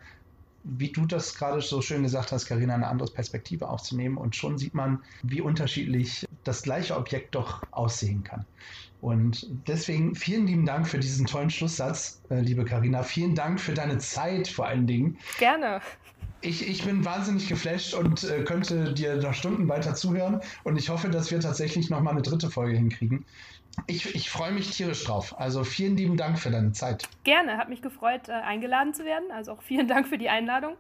wie du das gerade so schön gesagt hast, Karina, eine andere Perspektive aufzunehmen. Und schon sieht man, wie unterschiedlich das gleiche Objekt doch aussehen kann. Und deswegen vielen lieben Dank für diesen tollen Schlusssatz, äh, liebe Karina. Vielen Dank für deine Zeit vor allen Dingen. Gerne ich, ich bin wahnsinnig geflasht und äh, könnte dir noch Stunden weiter zuhören. Und ich hoffe, dass wir tatsächlich noch mal eine dritte Folge hinkriegen. Ich, ich freue mich tierisch drauf. Also vielen lieben Dank für deine Zeit. Gerne, hat mich gefreut, äh, eingeladen zu werden. Also auch vielen Dank für die Einladung.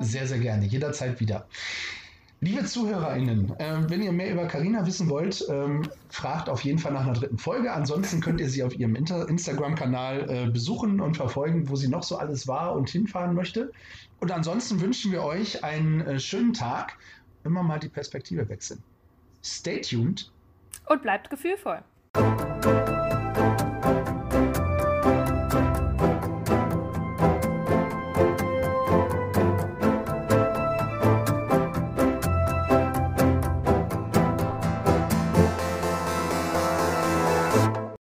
Sehr, sehr gerne. Jederzeit wieder. Liebe ZuhörerInnen, äh, wenn ihr mehr über Karina wissen wollt, ähm, fragt auf jeden Fall nach einer dritten Folge. Ansonsten könnt ihr sie auf ihrem Instagram-Kanal äh, besuchen und verfolgen, wo sie noch so alles war und hinfahren möchte. Und ansonsten wünschen wir euch einen äh, schönen Tag. Immer mal die Perspektive wechseln. Stay tuned. Und bleibt gefühlvoll.